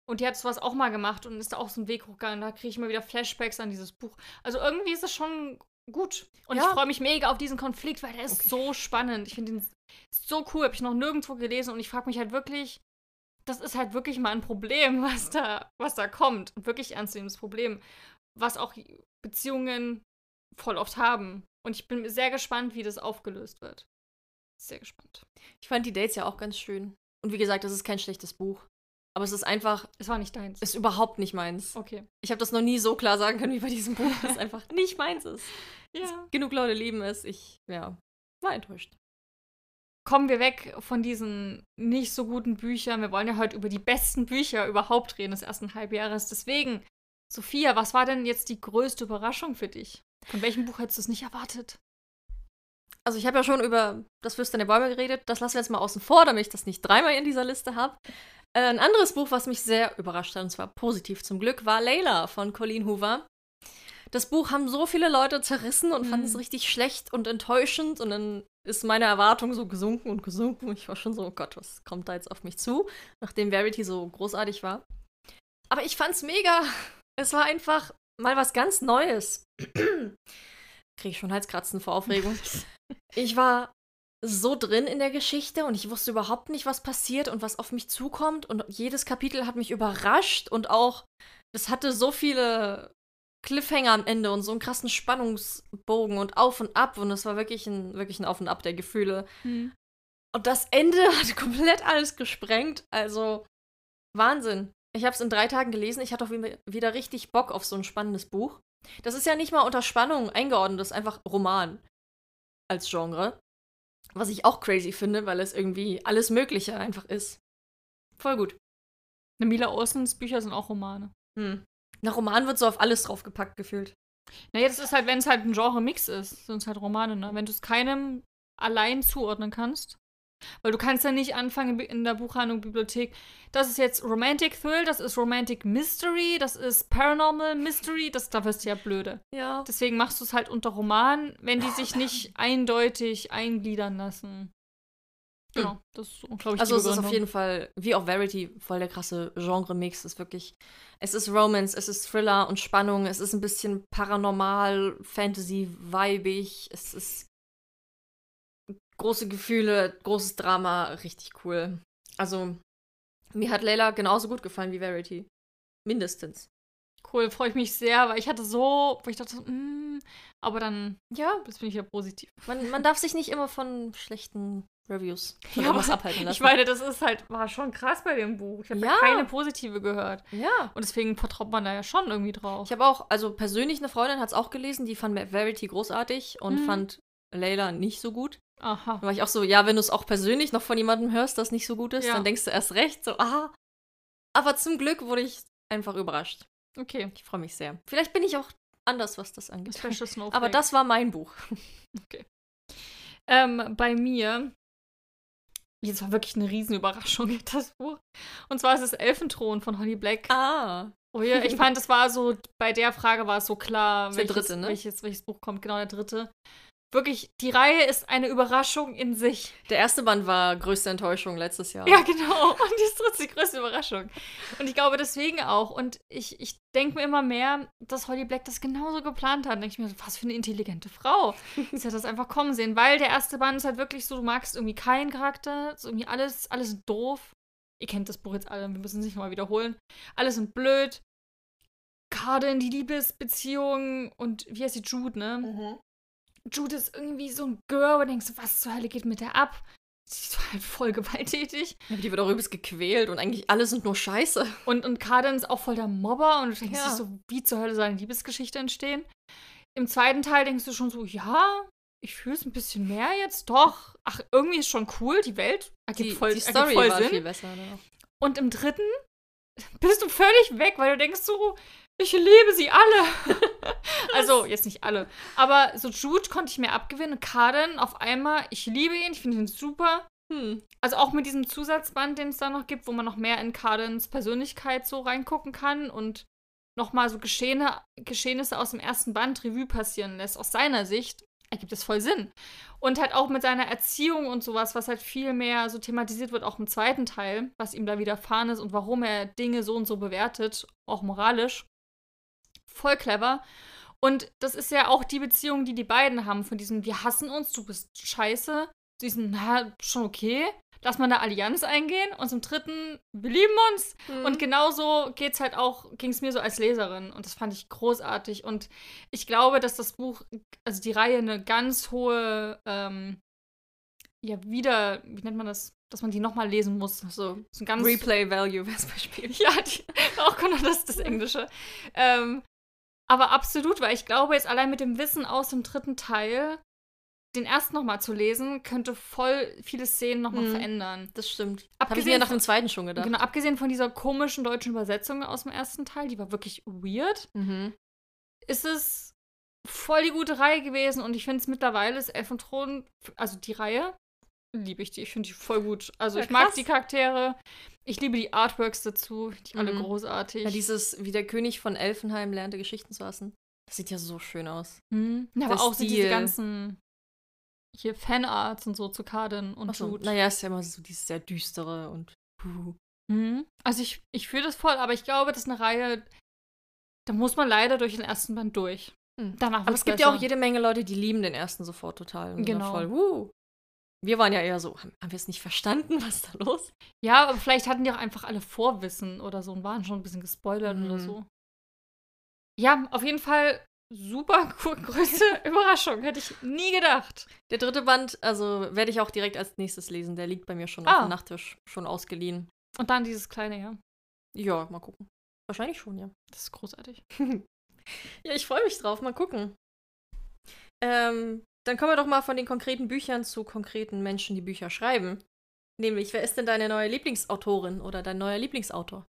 Speaker 2: Und die hat sowas auch mal gemacht und ist da auch so einen Weg hochgegangen. Da kriege ich immer wieder Flashbacks an dieses Buch. Also irgendwie ist es schon gut. Und
Speaker 1: Ja.
Speaker 2: ich freue mich mega auf diesen Konflikt, weil der ist
Speaker 1: Okay.
Speaker 2: so spannend. Ich finde ihn so cool. Habe ich noch nirgendwo gelesen und ich frage mich halt wirklich, das ist halt wirklich mal ein Problem, was da, was da kommt. Ein wirklich ernstzunehmendes Problem, was auch Beziehungen voll oft haben. Und ich bin sehr gespannt, wie das aufgelöst wird. Sehr gespannt.
Speaker 1: Ich fand die Dates ja auch ganz schön. Und wie gesagt, das ist kein schlechtes Buch. Aber es ist einfach,
Speaker 2: Es war nicht deins.
Speaker 1: ist überhaupt nicht meins.
Speaker 2: okay.
Speaker 1: Ich habe das noch nie so klar sagen können wie bei diesem Buch, dass es einfach nicht meins ist.
Speaker 2: Ja.
Speaker 1: Genug Leute lieben es. Ich, ja, war enttäuscht.
Speaker 2: Kommen wir weg von diesen nicht so guten Büchern. Wir wollen ja heute über die besten Bücher überhaupt reden des ersten Halbjahres. Deswegen, Sophia, was war denn jetzt die größte Überraschung für dich? Von welchem Buch hättest du es nicht erwartet?
Speaker 1: Also ich habe ja schon über das Flüstern der Bäume geredet. Das lassen wir jetzt mal außen vor, damit ich das nicht dreimal in dieser Liste habe. Äh, ein anderes Buch, was mich sehr überrascht hat, und zwar positiv zum Glück, war Layla von Colleen Hoover. Das Buch haben so viele Leute zerrissen und fanden
Speaker 2: Mhm.
Speaker 1: es richtig schlecht und enttäuschend. Und dann ist meine Erwartung so gesunken und gesunken. Und ich war schon so, oh Gott, was kommt da jetzt auf mich zu? Nachdem Verity so großartig war. Aber ich fand's mega. Es war einfach mal was ganz Neues. Krieg ich schon Halskratzen vor Aufregung. Ich war so drin in der Geschichte und ich wusste überhaupt nicht, was passiert und was auf mich zukommt. Und jedes Kapitel hat mich überrascht und auch, das hatte so viele Cliffhanger am Ende und so einen krassen Spannungsbogen und auf und ab. Und es war wirklich ein, wirklich ein Auf und Ab der Gefühle. Und das Ende hat komplett alles gesprengt. Also Wahnsinn. Ich habe es in drei Tagen gelesen. Ich hatte auch wieder- richtig Bock auf so ein spannendes Buch. Das ist ja nicht mal unter Spannung eingeordnet, das ist einfach Roman als Genre. Was ich auch crazy finde, weil es irgendwie alles Mögliche einfach ist. Voll gut.
Speaker 2: Namila Orsons Bücher sind auch Romane.
Speaker 1: Hm. Nach Roman wird so auf alles draufgepackt gefühlt.
Speaker 2: Naja, das ist halt, wenn es halt ein Genre-Mix ist, sind es halt Romane, ne? Wenn du es keinem allein zuordnen kannst. Weil du kannst ja nicht anfangen in der Buchhandlung, Bibliothek, das ist jetzt Romantic Thrill, das ist Romantic Mystery, das ist Paranormal Mystery, das, da wirst du ja blöde.
Speaker 1: Ja.
Speaker 2: Deswegen machst du es halt unter Roman, wenn die sich nicht eindeutig eingliedern lassen. Genau, das ist, glaube ich,
Speaker 1: Also es ist auf jeden Fall, wie auch Verity, voll der krasse Genre-Mix. Es ist wirklich, es ist Romance, es ist Thriller und Spannung, es ist ein bisschen paranormal, Fantasy-weibig, es ist große Gefühle, großes Drama, richtig cool. Also, mir hat Layla genauso gut gefallen wie Verity. Mindestens.
Speaker 2: Cool, freue ich mich sehr, weil ich hatte so, wo ich dachte, so, mm, aber dann,
Speaker 1: Ja,
Speaker 2: das bin ich ja positiv.
Speaker 1: man, man darf sich nicht immer von schlechten Reviews von
Speaker 2: Ja,
Speaker 1: irgendwas abhalten lassen.
Speaker 2: Ich meine, das ist halt, war schon krass bei dem Buch. Ich habe
Speaker 1: Ja.
Speaker 2: keine positive gehört.
Speaker 1: ja.
Speaker 2: Und deswegen vertraut man da ja schon irgendwie drauf.
Speaker 1: Ich habe auch, also persönlich eine Freundin hat es auch gelesen, die fand Verity großartig und
Speaker 2: Mhm.
Speaker 1: fand Layla nicht so gut.
Speaker 2: Aha.
Speaker 1: Da war ich auch so, ja, wenn du es auch persönlich noch von jemandem hörst, das nicht so gut ist,
Speaker 2: Ja.
Speaker 1: dann denkst du erst recht, so, ah. Aber zum Glück wurde ich einfach überrascht.
Speaker 2: Okay.
Speaker 1: Ich freue mich sehr. Vielleicht bin ich auch anders, was das angeht.
Speaker 2: Special Snowflake.
Speaker 1: Aber das war mein Buch.
Speaker 2: Ähm, bei mir, jetzt war wirklich eine Riesenüberraschung, das Buch. Und zwar ist es Elfenthron von Holly Black.
Speaker 1: Ah.
Speaker 2: Oh ja, ich fand, es war so, bei der Frage war es so klar,
Speaker 1: Ist der
Speaker 2: welches,
Speaker 1: dritte, ne?
Speaker 2: welches, welches Buch kommt, genau der dritte. Wirklich, die Reihe ist eine Überraschung in sich.
Speaker 1: Der erste Band war größte Enttäuschung letztes Jahr.
Speaker 2: Ja, genau. Und die ist trotzdem die größte Überraschung. Und ich glaube deswegen auch. Und ich, ich denke mir immer mehr, dass Holly Black das genauso geplant hat. Denke ich mir, so, was für eine intelligente Frau. Sie hat das einfach kommen sehen. Weil der erste Band ist halt wirklich so, du magst irgendwie keinen Charakter. Ist irgendwie alles, alles doof. Ihr kennt das Buch jetzt alle, wir müssen es nicht mal wiederholen. Alles sind blöd. Gerade in die Liebesbeziehung und wie heißt sie, Jude, ne?
Speaker 1: Mhm.
Speaker 2: Jude ist irgendwie so ein Girl, du denkst, was zur Hölle geht mit der ab? Sie ist halt voll gewalttätig.
Speaker 1: Ja, Die wird auch übelst gequält und eigentlich alle sind nur scheiße.
Speaker 2: Und, und Carden ist auch voll der Mobber und du denkst
Speaker 1: Ja.
Speaker 2: dir so, wie zur Hölle soll eine Liebesgeschichte entstehen? Im zweiten Teil denkst du schon so, ja, ich fühle es ein bisschen mehr jetzt, doch. Ach, irgendwie ist schon cool, die Welt ergibt
Speaker 1: Die,
Speaker 2: voll,
Speaker 1: die
Speaker 2: ergibt
Speaker 1: Story
Speaker 2: voll
Speaker 1: war
Speaker 2: Sinn.
Speaker 1: viel besser. Ne?
Speaker 2: Und im dritten bist du völlig weg, weil du denkst so, ich liebe sie alle. also, jetzt nicht alle. Aber so Jude konnte ich mir abgewinnen. Carden auf einmal, ich liebe ihn, ich finde ihn super.
Speaker 1: Hm.
Speaker 2: Also auch mit diesem Zusatzband, den es da noch gibt, wo man noch mehr in Cardens Persönlichkeit so reingucken kann und nochmal so Geschehne, Geschehnisse aus dem ersten Band Revue passieren lässt, aus seiner Sicht, ergibt es voll Sinn. Und halt auch mit seiner Erziehung und sowas, was halt viel mehr so thematisiert wird, auch im zweiten Teil, was ihm da widerfahren ist und warum er Dinge so und so bewertet, auch moralisch. Voll clever. Und das ist ja auch die Beziehung, die die beiden haben, von diesem, wir hassen uns, du bist scheiße, diesen, na, schon okay, lass mal eine Allianz eingehen. Und zum dritten, wir lieben uns. Mhm. Und genauso geht's halt auch, ging es mir so als Leserin. Und das fand ich großartig. Und ich glaube, dass das Buch, also die Reihe, eine ganz hohe, ähm, ja, wieder, wie nennt man das? Dass man die nochmal lesen muss. So, so
Speaker 1: Replay Value wäre es Beispiel.
Speaker 2: ja, die, auch genau das, das Englische. Ähm, aber absolut, weil ich glaube, jetzt allein mit dem Wissen aus dem dritten Teil den ersten nochmal zu lesen, könnte voll viele Szenen nochmal mhm. verändern.
Speaker 1: Das stimmt. Habe ich mir nach dem zweiten schon gedacht.
Speaker 2: Genau, abgesehen von dieser komischen deutschen Übersetzung aus dem ersten Teil, die war wirklich weird,
Speaker 1: mhm.
Speaker 2: ist es voll die gute Reihe gewesen und ich finde es mittlerweile ist Elf und Thron, also die Reihe, liebe ich die. Ich finde die voll gut. Also ja, ich mag die Charaktere. Ich liebe die Artworks dazu, die mhm. alle großartig.
Speaker 1: Ja, dieses, wie der König von Elfenheim lernte, Geschichten zu hassen. Das sieht ja so schön aus.
Speaker 2: Mhm. Ja, aber auch so diese ganzen hier Fanarts und so zu Kaden und
Speaker 1: so, Jude. Naja, ist ja immer so dieses sehr düstere und.
Speaker 2: Mhm. Also ich, ich fühle das voll, aber ich glaube, das ist eine Reihe, da muss man leider durch den ersten Band durch.
Speaker 1: Mhm. Danach aber es gibt besser. ja auch jede Menge Leute, die lieben den ersten sofort total. Und genau. Voll, uh. Wir waren ja eher so, haben, haben wir es nicht verstanden? Was da los?
Speaker 2: Ja, aber vielleicht hatten die auch einfach alle Vorwissen oder so und waren schon ein bisschen gespoilert mhm. oder so. Ja, auf jeden Fall super größte Überraschung. Hätte ich nie gedacht.
Speaker 1: Der dritte Band, also werde ich auch direkt als nächstes lesen. Der liegt bei mir schon ah. auf dem Nachttisch, schon ausgeliehen.
Speaker 2: Und dann dieses kleine, ja.
Speaker 1: Ja, mal gucken. Wahrscheinlich schon, ja.
Speaker 2: Das ist großartig.
Speaker 1: ja, ich freue mich drauf. Mal gucken. Ähm, dann kommen wir doch mal von den konkreten Büchern zu konkreten Menschen, die Bücher schreiben. Nämlich, wer ist denn deine neue Lieblingsautorin oder dein neuer Lieblingsautor?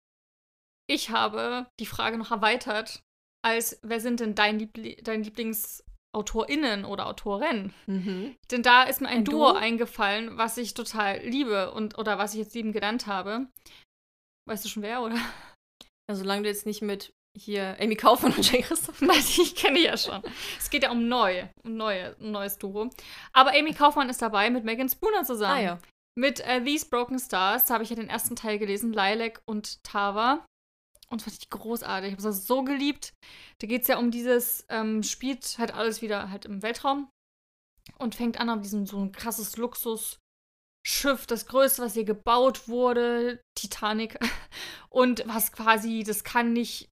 Speaker 2: Ich habe die Frage noch erweitert als wer sind denn dein, Liebli dein LieblingsautorInnen oder Autorin?
Speaker 1: Mhm.
Speaker 2: Denn da ist mir ein, ein Duo, Duo eingefallen, was ich total liebe und oder was ich jetzt lieben genannt habe. Weißt du schon wer, oder?
Speaker 1: Ja, solange du jetzt nicht mit hier Amy Kaufmann und Jay Christoph.
Speaker 2: Weiß ich, kenne ja schon. es geht ja um neu, um neue, ein neues Duo. Aber Amy Kaufmann ist dabei mit Megan Spooner zusammen. Ah,
Speaker 1: ja.
Speaker 2: Mit äh, These Broken Stars, da habe ich ja den ersten Teil gelesen, Lilac und Tava. Und fand ich großartig. Ich habe das so geliebt. Da geht es ja um dieses, ähm, spielt halt alles wieder halt im Weltraum und fängt an auf diesem so ein krasses Luxusschiff, das größte, was hier gebaut wurde, Titanic. Und was quasi, das kann nicht,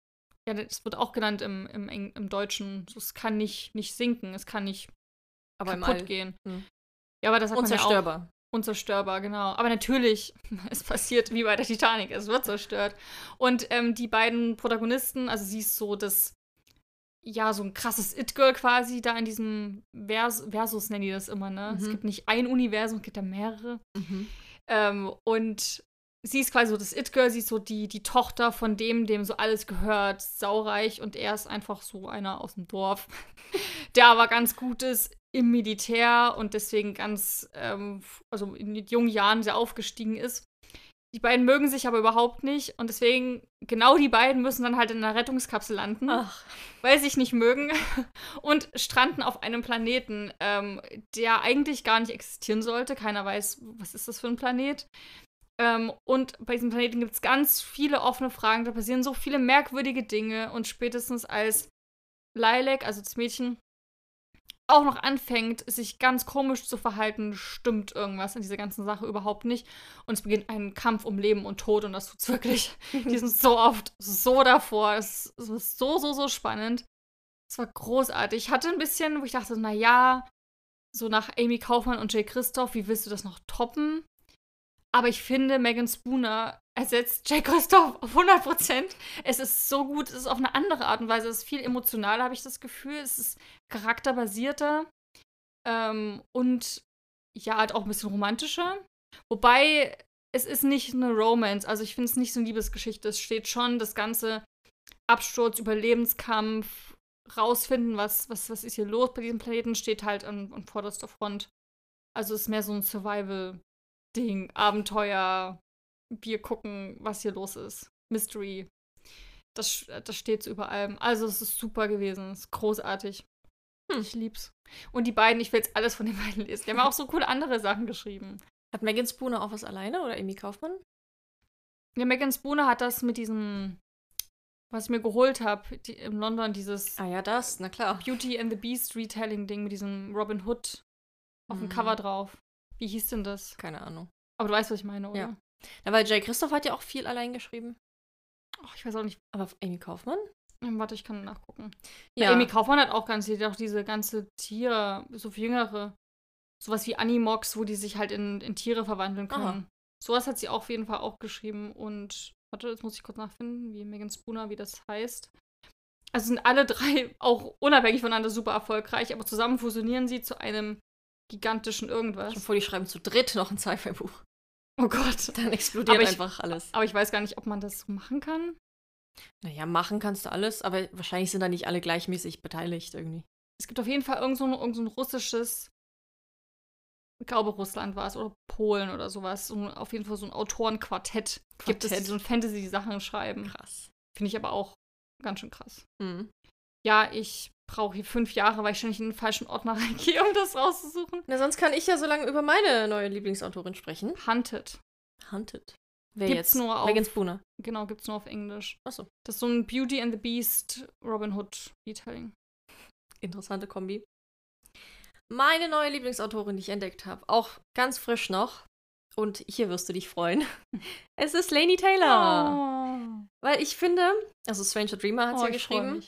Speaker 2: ja, das wird auch genannt im, im, im Deutschen, es kann nicht, nicht sinken, es kann nicht
Speaker 1: aber
Speaker 2: kaputt gehen.
Speaker 1: Hm.
Speaker 2: Ja, aber das hat
Speaker 1: Unzerstörbar.
Speaker 2: Man ja auch, Unzerstörbar, genau. Aber natürlich, es passiert wie bei der Titanic, es wird zerstört. Und ähm, die beiden Protagonisten, also sie ist so das, ja, so ein krasses It-Girl quasi da in diesem Vers Versus, nennen die das immer, ne? Mhm. Es gibt nicht ein Universum, es gibt ja mehrere.
Speaker 1: Mhm.
Speaker 2: Ähm, und sie ist quasi so das It-Girl, sie ist so die, die Tochter von dem, dem so alles gehört, saureich und er ist einfach so einer aus dem Dorf, der aber ganz gut ist im Militär und deswegen ganz, ähm, also in jungen Jahren sehr aufgestiegen ist. Die beiden mögen sich aber überhaupt nicht und deswegen, genau die beiden müssen dann halt in einer Rettungskapsel landen,
Speaker 1: Ach.
Speaker 2: weil sie sich nicht mögen und stranden auf einem Planeten, ähm, der eigentlich gar nicht existieren sollte. Keiner weiß, was ist das für ein Planet. Ähm, und bei diesem Planeten gibt es ganz viele offene Fragen, da passieren so viele merkwürdige Dinge und spätestens als Lilac, also das Mädchen, auch noch anfängt, sich ganz komisch zu verhalten, stimmt irgendwas in dieser ganzen Sache überhaupt nicht. Und es beginnt ein Kampf um Leben und Tod und das tut's wirklich. Die sind so oft so davor. Es, es ist so, so, so spannend. Es war großartig. Ich hatte ein bisschen, wo ich dachte, na ja, so nach Amy Kaufmann und Jay Christoph, wie willst du das noch toppen? Aber ich finde, Megan Spooner ersetzt Jay Christoph auf 100%. Es ist so gut, es ist auf eine andere Art und Weise. Es ist viel emotionaler, habe ich das Gefühl. Es ist charakterbasierter. Ähm, und ja, halt auch ein bisschen romantischer. Wobei, es ist nicht eine Romance. Also ich finde es nicht so eine Liebesgeschichte. Es steht schon das ganze Absturz, Überlebenskampf, rausfinden, was, was, was ist hier los bei diesem Planeten, steht halt an, an vorderster Front. Also es ist mehr so ein Survival- Ding, Abenteuer, wir gucken, was hier los ist. Mystery. Das, das steht so über allem. Also es ist super gewesen. Es ist großartig. Hm. Ich lieb's. Und die beiden, ich will jetzt alles von den beiden lesen. Die haben auch so coole andere Sachen geschrieben.
Speaker 1: Hat Megan Spooner auch was alleine oder Amy Kaufmann?
Speaker 2: Ja, Megan Spooner hat das mit diesem, was ich mir geholt habe, die, in London, dieses
Speaker 1: Ah ja, das, na klar.
Speaker 2: Beauty and the Beast Retelling-Ding mit diesem Robin Hood auf dem
Speaker 1: Mhm.
Speaker 2: Cover drauf. Wie hieß denn das?
Speaker 1: Keine Ahnung.
Speaker 2: Aber du weißt, was ich meine, oder?
Speaker 1: Ja. Na, weil Jay Christoph hat ja auch viel allein geschrieben.
Speaker 2: Ach, ich weiß auch nicht.
Speaker 1: Aber Amy Kaufmann?
Speaker 2: Hm, Warte, ich kann nachgucken.
Speaker 1: Ja.
Speaker 2: Amy Kaufmann hat auch ganz viel, auch diese ganze Tier, so für Jüngere. Sowas wie Animox, wo die sich halt in, in Tiere verwandeln können.
Speaker 1: Aha.
Speaker 2: Sowas hat sie auf jeden Fall auch geschrieben. Und warte, jetzt muss ich kurz nachfinden, wie Megan Spooner, wie das heißt. Also sind alle drei auch unabhängig voneinander super erfolgreich, aber zusammen fusionieren sie zu einem gigantischen irgendwas.
Speaker 1: Vor, die schreiben zu dritt noch ein Sci-Fi-Buch.
Speaker 2: Oh Gott.
Speaker 1: Dann explodiert
Speaker 2: ich-
Speaker 1: einfach alles.
Speaker 2: Aber ich weiß gar nicht, ob man das so machen kann.
Speaker 1: Naja, machen kannst du alles, aber wahrscheinlich sind da nicht alle gleichmäßig beteiligt irgendwie.
Speaker 2: Es gibt auf jeden Fall irgend so ein, irgend so ein russisches, ich glaube Russland war es, oder Polen oder sowas. So, auf jeden Fall so ein Autorenquartett gibt es, die
Speaker 1: Quartett.
Speaker 2: so ein Fantasy-Sachen schreiben.
Speaker 1: Krass.
Speaker 2: Finde ich aber auch ganz schön krass.
Speaker 1: Mhm.
Speaker 2: Ja, ich brauche hier fünf Jahre, weil ich ständig in den falschen Ordner reingehe, um das rauszusuchen.
Speaker 1: Na, sonst kann ich ja so lange über meine neue Lieblingsautorin sprechen.
Speaker 2: Hunted.
Speaker 1: Hunted. Wer
Speaker 2: Gibt's
Speaker 1: jetzt?
Speaker 2: nur auf-
Speaker 1: Megan Spooner.
Speaker 2: Genau, gibt's nur auf Englisch.
Speaker 1: Achso,
Speaker 2: Das ist so ein Beauty and the Beast Robin Hood Retelling.
Speaker 1: interessante Kombi. Meine neue Lieblingsautorin, die ich entdeckt habe, auch ganz frisch noch. Und hier wirst du dich freuen. Es ist Lainey Taylor.
Speaker 2: Oh.
Speaker 1: Weil ich finde, also Stranger Dreamer hat
Speaker 2: Oh,
Speaker 1: sie ja geschrieben.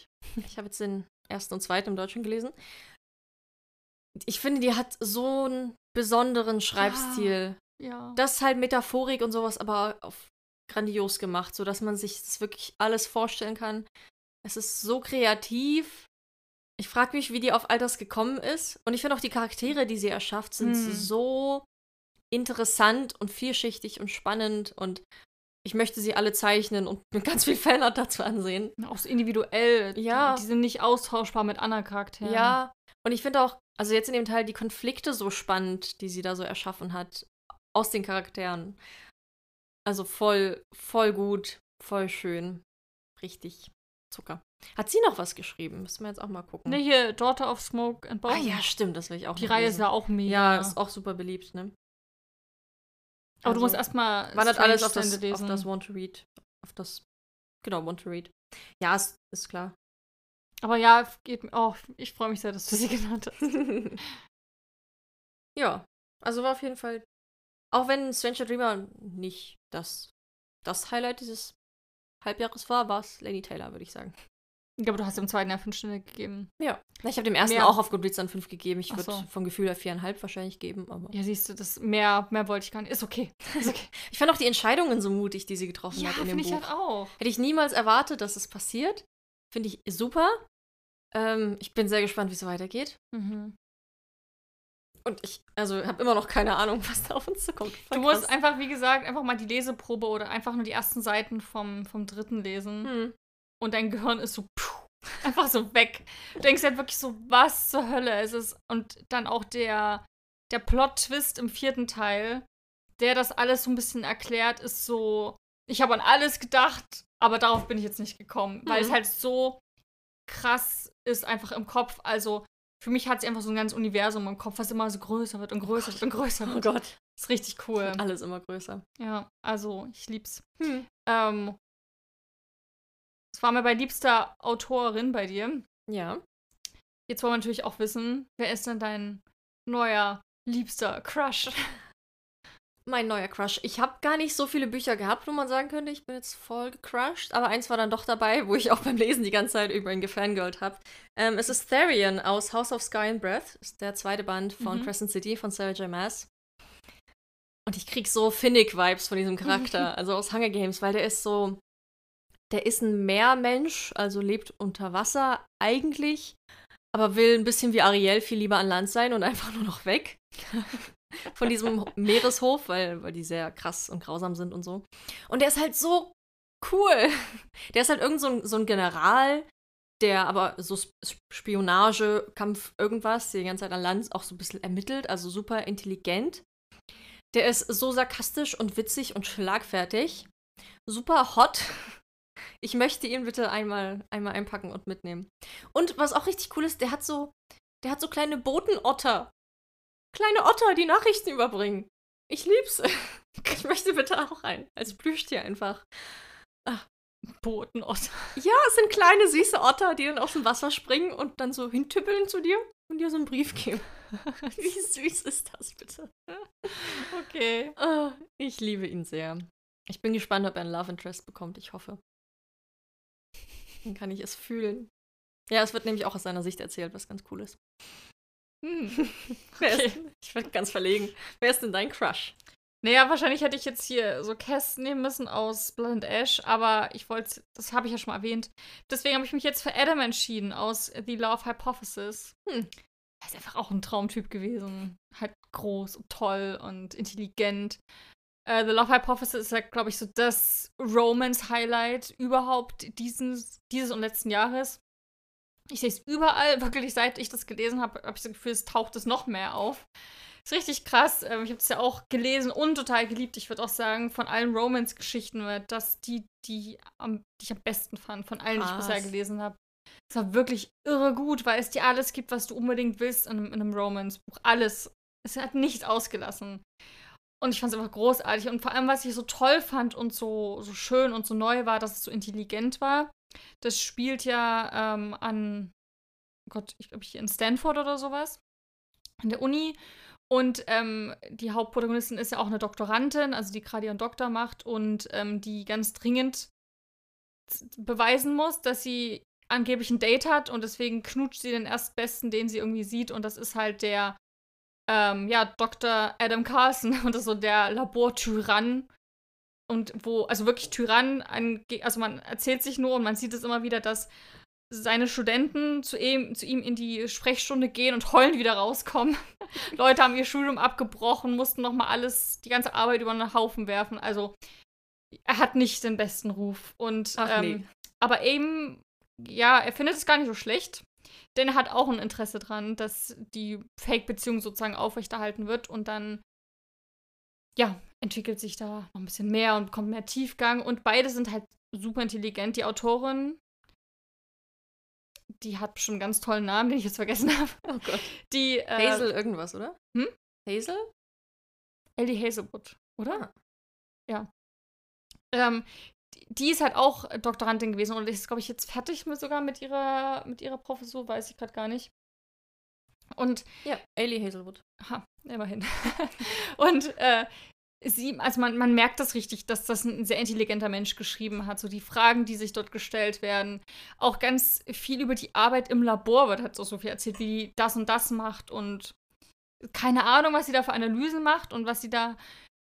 Speaker 1: Ich habe jetzt den ersten und zweiten im Deutschen gelesen. Ich finde, die hat so einen besonderen Schreibstil.
Speaker 2: Ja.
Speaker 1: Das ist halt Metaphorik und sowas, aber auf grandios gemacht, sodass man sich das wirklich alles vorstellen kann. Es ist so kreativ. Ich frage mich, wie die auf all das gekommen ist. Und ich finde auch die Charaktere, die sie erschafft, sind
Speaker 2: Hm.
Speaker 1: so interessant und vielschichtig und spannend. Und ich möchte sie alle zeichnen und mit ganz viel Fanart dazu ansehen.
Speaker 2: Auch so individuell.
Speaker 1: Ja.
Speaker 2: Die, die sind nicht austauschbar mit anderen Charakteren.
Speaker 1: Ja, und ich finde auch, also jetzt in dem Teil die Konflikte so spannend, die sie da so erschaffen hat, aus den Charakteren. Also voll, voll gut, voll schön. Richtig Zucker. Hat sie noch was geschrieben? Müssen wir jetzt auch mal gucken.
Speaker 2: Ne, hier, Daughter of Smoke and Bone.
Speaker 1: ah ja, stimmt, das will ich auch
Speaker 2: Die Reihe
Speaker 1: lesen.
Speaker 2: ist ja auch mega.
Speaker 1: Ja, ist auch super beliebt, ne?
Speaker 2: Aber du
Speaker 1: Also,
Speaker 2: musst erstmal.
Speaker 1: Wandert alles auf das,
Speaker 2: Ende
Speaker 1: auf das Want to Read. Auf das, genau, Want to Read. Ja, ist, ist klar.
Speaker 2: Aber ja, geht mir. Oh, ich freue mich sehr, dass du sie genannt hast.
Speaker 1: ja, also war auf jeden Fall, auch wenn Stranger Dreamer nicht das, das Highlight dieses Halbjahres war, war es Lady Taylor, würde ich sagen.
Speaker 2: Ich glaube, du hast dem zweiten Jahr fünf Sterne gegeben.
Speaker 1: Ja. Ich habe dem ersten
Speaker 2: Mehr-
Speaker 1: auch auf Goodreads dann fünf gegeben. Ich würde
Speaker 2: so.
Speaker 1: vom Gefühl her viereinhalb wahrscheinlich geben, aber.
Speaker 2: Ja, siehst du, das mehr, mehr wollte ich gar nicht. Ist okay. Ist okay.
Speaker 1: Ich fand auch die Entscheidungen so mutig, die sie getroffen
Speaker 2: ja,
Speaker 1: hat in dem
Speaker 2: finde ich
Speaker 1: Buch.
Speaker 2: halt auch.
Speaker 1: Hätte ich niemals erwartet, dass es passiert. Finde ich super. Ähm, ich bin sehr gespannt, wie es weitergeht.
Speaker 2: Mhm.
Speaker 1: Und ich, also, habe immer noch keine Ahnung, was da auf uns zukommt.
Speaker 2: Du musst einfach, wie gesagt, einfach mal die Leseprobe oder einfach nur die ersten Seiten vom, vom dritten lesen.
Speaker 1: Hm.
Speaker 2: Und dein Gehirn ist so puh, einfach so weg. Du denkst halt wirklich so, was zur Hölle ist es? Und dann auch der, der Plot-Twist im vierten Teil, der das alles so ein bisschen erklärt, ist so, ich habe an alles gedacht, aber darauf bin ich jetzt nicht gekommen, weil es
Speaker 1: Mhm.
Speaker 2: halt so krass ist einfach im Kopf. Also für mich hat sie einfach so ein ganzes Universum im Kopf, was immer so größer wird und größer wird und größer
Speaker 1: Oh
Speaker 2: wird.
Speaker 1: Gott.
Speaker 2: ist richtig cool.
Speaker 1: Alles immer größer.
Speaker 2: Ja, also ich lieb's.
Speaker 1: Hm.
Speaker 2: Ähm, war mir bei liebster Autorin bei dir.
Speaker 1: Ja.
Speaker 2: Jetzt wollen wir natürlich auch wissen, wer ist denn dein neuer liebster Crush?
Speaker 1: Mein neuer Crush. Ich habe gar nicht so viele Bücher gehabt, wo man sagen könnte, ich bin jetzt voll gecrushed. Aber eins war dann doch dabei, wo ich auch beim Lesen die ganze Zeit über ihn gefangirlt habe. Ähm, es ist Therian aus House of Sky and Breath. Ist der zweite Band von
Speaker 2: Mhm.
Speaker 1: Crescent City von Sarah J. Maas. Und ich krieg so Finnick-Vibes von diesem Charakter, also aus Hunger Games, weil der ist so. Der ist ein Meermensch, also lebt unter Wasser eigentlich, aber will ein bisschen wie Ariel viel lieber an Land sein und einfach nur noch weg von diesem Meereshof, weil, weil die sehr krass und grausam sind und so. Und der ist halt so cool. Der ist halt irgend so ein, so ein General, der aber so Sp- Spionage, Kampf, irgendwas, die ganze Zeit an Land auch so ein bisschen ermittelt, also super intelligent. Der ist so sarkastisch und witzig und schlagfertig. Super hot. Ich möchte ihn bitte einmal, einmal einpacken und mitnehmen. Und was auch richtig cool ist, der hat so, der hat so kleine Botenotter. Kleine Otter, die Nachrichten überbringen. Ich lieb's. Ich möchte bitte auch einen. Als Plüschtier einfach.
Speaker 2: Ach, Botenotter.
Speaker 1: Ja, es sind kleine süße Otter, die dann aus dem Wasser springen und dann so hintüppeln zu dir und dir so einen Brief geben. Wie süß ist das bitte?
Speaker 2: Okay.
Speaker 1: Oh, ich liebe ihn sehr. Ich bin gespannt, ob er einen Love Interest bekommt. Ich hoffe. Dann kann ich es fühlen. Ja, es wird nämlich auch aus seiner Sicht erzählt, was ganz cool ist.
Speaker 2: Hm.
Speaker 1: Okay. Ich werde ganz verlegen. Wer ist denn dein Crush?
Speaker 2: Naja, wahrscheinlich hätte ich jetzt hier so Cass nehmen müssen aus Blood and Ash, aber ich wollte, das habe ich ja schon mal erwähnt. Deswegen habe ich mich jetzt für Adam entschieden aus The Love Hypothesis. Hm. Er ist einfach auch ein Traumtyp gewesen. Halt groß und toll und intelligent. Uh, The Love Hypothesis ist ja, glaube ich, so das Romance-Highlight überhaupt dieses, dieses und letzten Jahres. Ich sehe es überall, wirklich seit ich das gelesen habe, habe ich das Gefühl, es taucht es noch mehr auf. Ist richtig krass. Ähm, ich habe es ja auch gelesen und total geliebt. Ich würde auch sagen, von allen Romance-Geschichten war das die, die, am, die ich am besten fand, von allen, krass. die ich bisher gelesen habe. Es war wirklich irre gut, weil es dir alles gibt, was du unbedingt willst in in einem Romance-Buch. Alles. Es hat nichts ausgelassen. Und ich fand es einfach großartig. Und vor allem, was ich so toll fand und so, so schön und so neu war, dass es so intelligent war. Das spielt ja ähm, an, oh Gott, ich glaube, hier in Stanford oder sowas. An der Uni. Und ähm, die Hauptprotagonistin ist ja auch eine Doktorandin, also die gerade ihren Doktor macht und ähm, die ganz dringend beweisen muss, dass sie angeblich ein Date hat und deswegen knutscht sie den Erstbesten, den sie irgendwie sieht und das ist halt der ähm, ja, Dr. Adam Carlson und das ist so der Labortyrann und wo, also wirklich Tyrann, also man erzählt sich nur und man sieht es immer wieder, dass seine Studenten zu ihm, zu ihm in die Sprechstunde gehen und heulen wieder rauskommen. Leute haben ihr Studium abgebrochen, mussten nochmal alles, die ganze Arbeit über den Haufen werfen. Also er hat nicht den besten Ruf. Und
Speaker 1: Ach,
Speaker 2: ähm, nee. aber eben, ja, er findet es gar nicht so schlecht. Denn er hat auch ein Interesse dran, dass die Fake-Beziehung sozusagen aufrechterhalten wird und dann, ja, entwickelt sich da noch ein bisschen mehr und bekommt mehr Tiefgang. Und beide sind halt super intelligent. Die Autorin die hat bestimmt einen ganz tollen Namen, den ich jetzt vergessen habe.
Speaker 1: Oh Gott.
Speaker 2: Die, äh,
Speaker 1: Hazel irgendwas, oder?
Speaker 2: Hm?
Speaker 1: Hazel?
Speaker 2: Ellie Hazelwood, oder?
Speaker 1: Ah.
Speaker 2: Ja. Ähm, die, ist halt auch Doktorandin gewesen und ist, glaube ich, jetzt fertig mit sogar mit ihrer, mit ihrer Professur, weiß ich gerade gar nicht. Und.
Speaker 1: Ja, Ellie Hazelwood.
Speaker 2: Ha, immerhin. und äh, sie, also man, man merkt das richtig, dass das ein sehr intelligenter Mensch geschrieben hat. So die Fragen, die sich dort gestellt werden. Auch ganz viel über die Arbeit im Labor wird halt so Sophie erzählt, wie die das und das macht und keine Ahnung, was sie da für Analysen macht und was sie da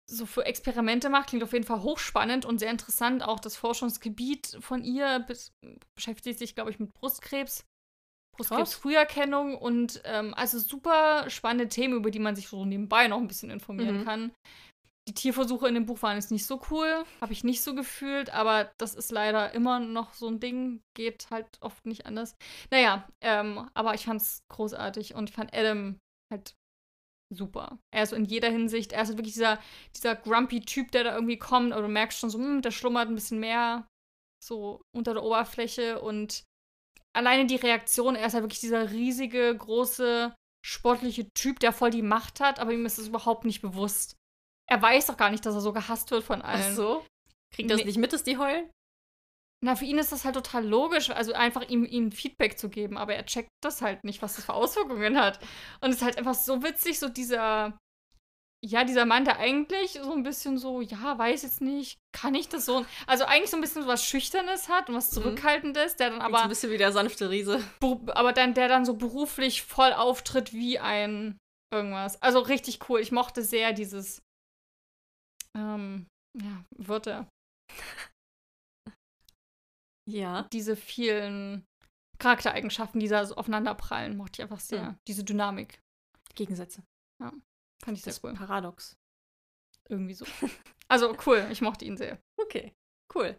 Speaker 2: so für Experimente macht. Klingt auf jeden Fall hochspannend und sehr interessant. Auch das Forschungsgebiet von ihr beschäftigt sich, glaube ich, mit Brustkrebs. Brustkrebsfrüherkennung und ähm, also super spannende Themen, über die man sich so nebenbei noch ein bisschen informieren mhm. kann. Die Tierversuche in dem Buch waren jetzt nicht so cool, habe ich nicht so gefühlt, aber das ist leider immer noch so ein Ding, geht halt oft nicht anders. Naja, ähm, aber ich fand es großartig und fand Adam halt super. Er ist in jeder Hinsicht, er ist halt wirklich dieser, dieser grumpy Typ, der da irgendwie kommt, aber du merkst schon so, hm, der schlummert ein bisschen mehr so unter der Oberfläche und alleine die Reaktion, er ist halt wirklich dieser riesige, große, sportliche Typ, der voll die Macht hat, aber ihm ist es überhaupt nicht bewusst. Er weiß doch gar nicht, dass er so gehasst wird von allen.
Speaker 1: Ach so? Kriegt das nee. nicht mit, dass die heulen?
Speaker 2: Na, für ihn ist das halt total logisch, also einfach ihm, ihm Feedback zu geben, aber er checkt das halt nicht, was das für Auswirkungen hat. Und es ist halt einfach so witzig, so dieser, ja, dieser Mann, der eigentlich so ein bisschen so, ja, weiß jetzt nicht, kann ich das so, also eigentlich so ein bisschen was Schüchternes hat und was mhm. Zurückhaltendes, der dann aber. So
Speaker 1: ein bisschen wie der sanfte Riese.
Speaker 2: Aber dann, der dann so beruflich voll auftritt wie ein irgendwas. Also richtig cool. Ich mochte sehr dieses ähm, ja, Wörter.
Speaker 1: Ja.
Speaker 2: Diese vielen Charaktereigenschaften, die da so aufeinanderprallen, mochte ich einfach sehr. Ja. Diese Dynamik.
Speaker 1: Gegensätze.
Speaker 2: Ja, fand ich sehr das cool.
Speaker 1: Paradox.
Speaker 2: Irgendwie so. Also cool, ich mochte ihn sehr.
Speaker 1: Okay, cool.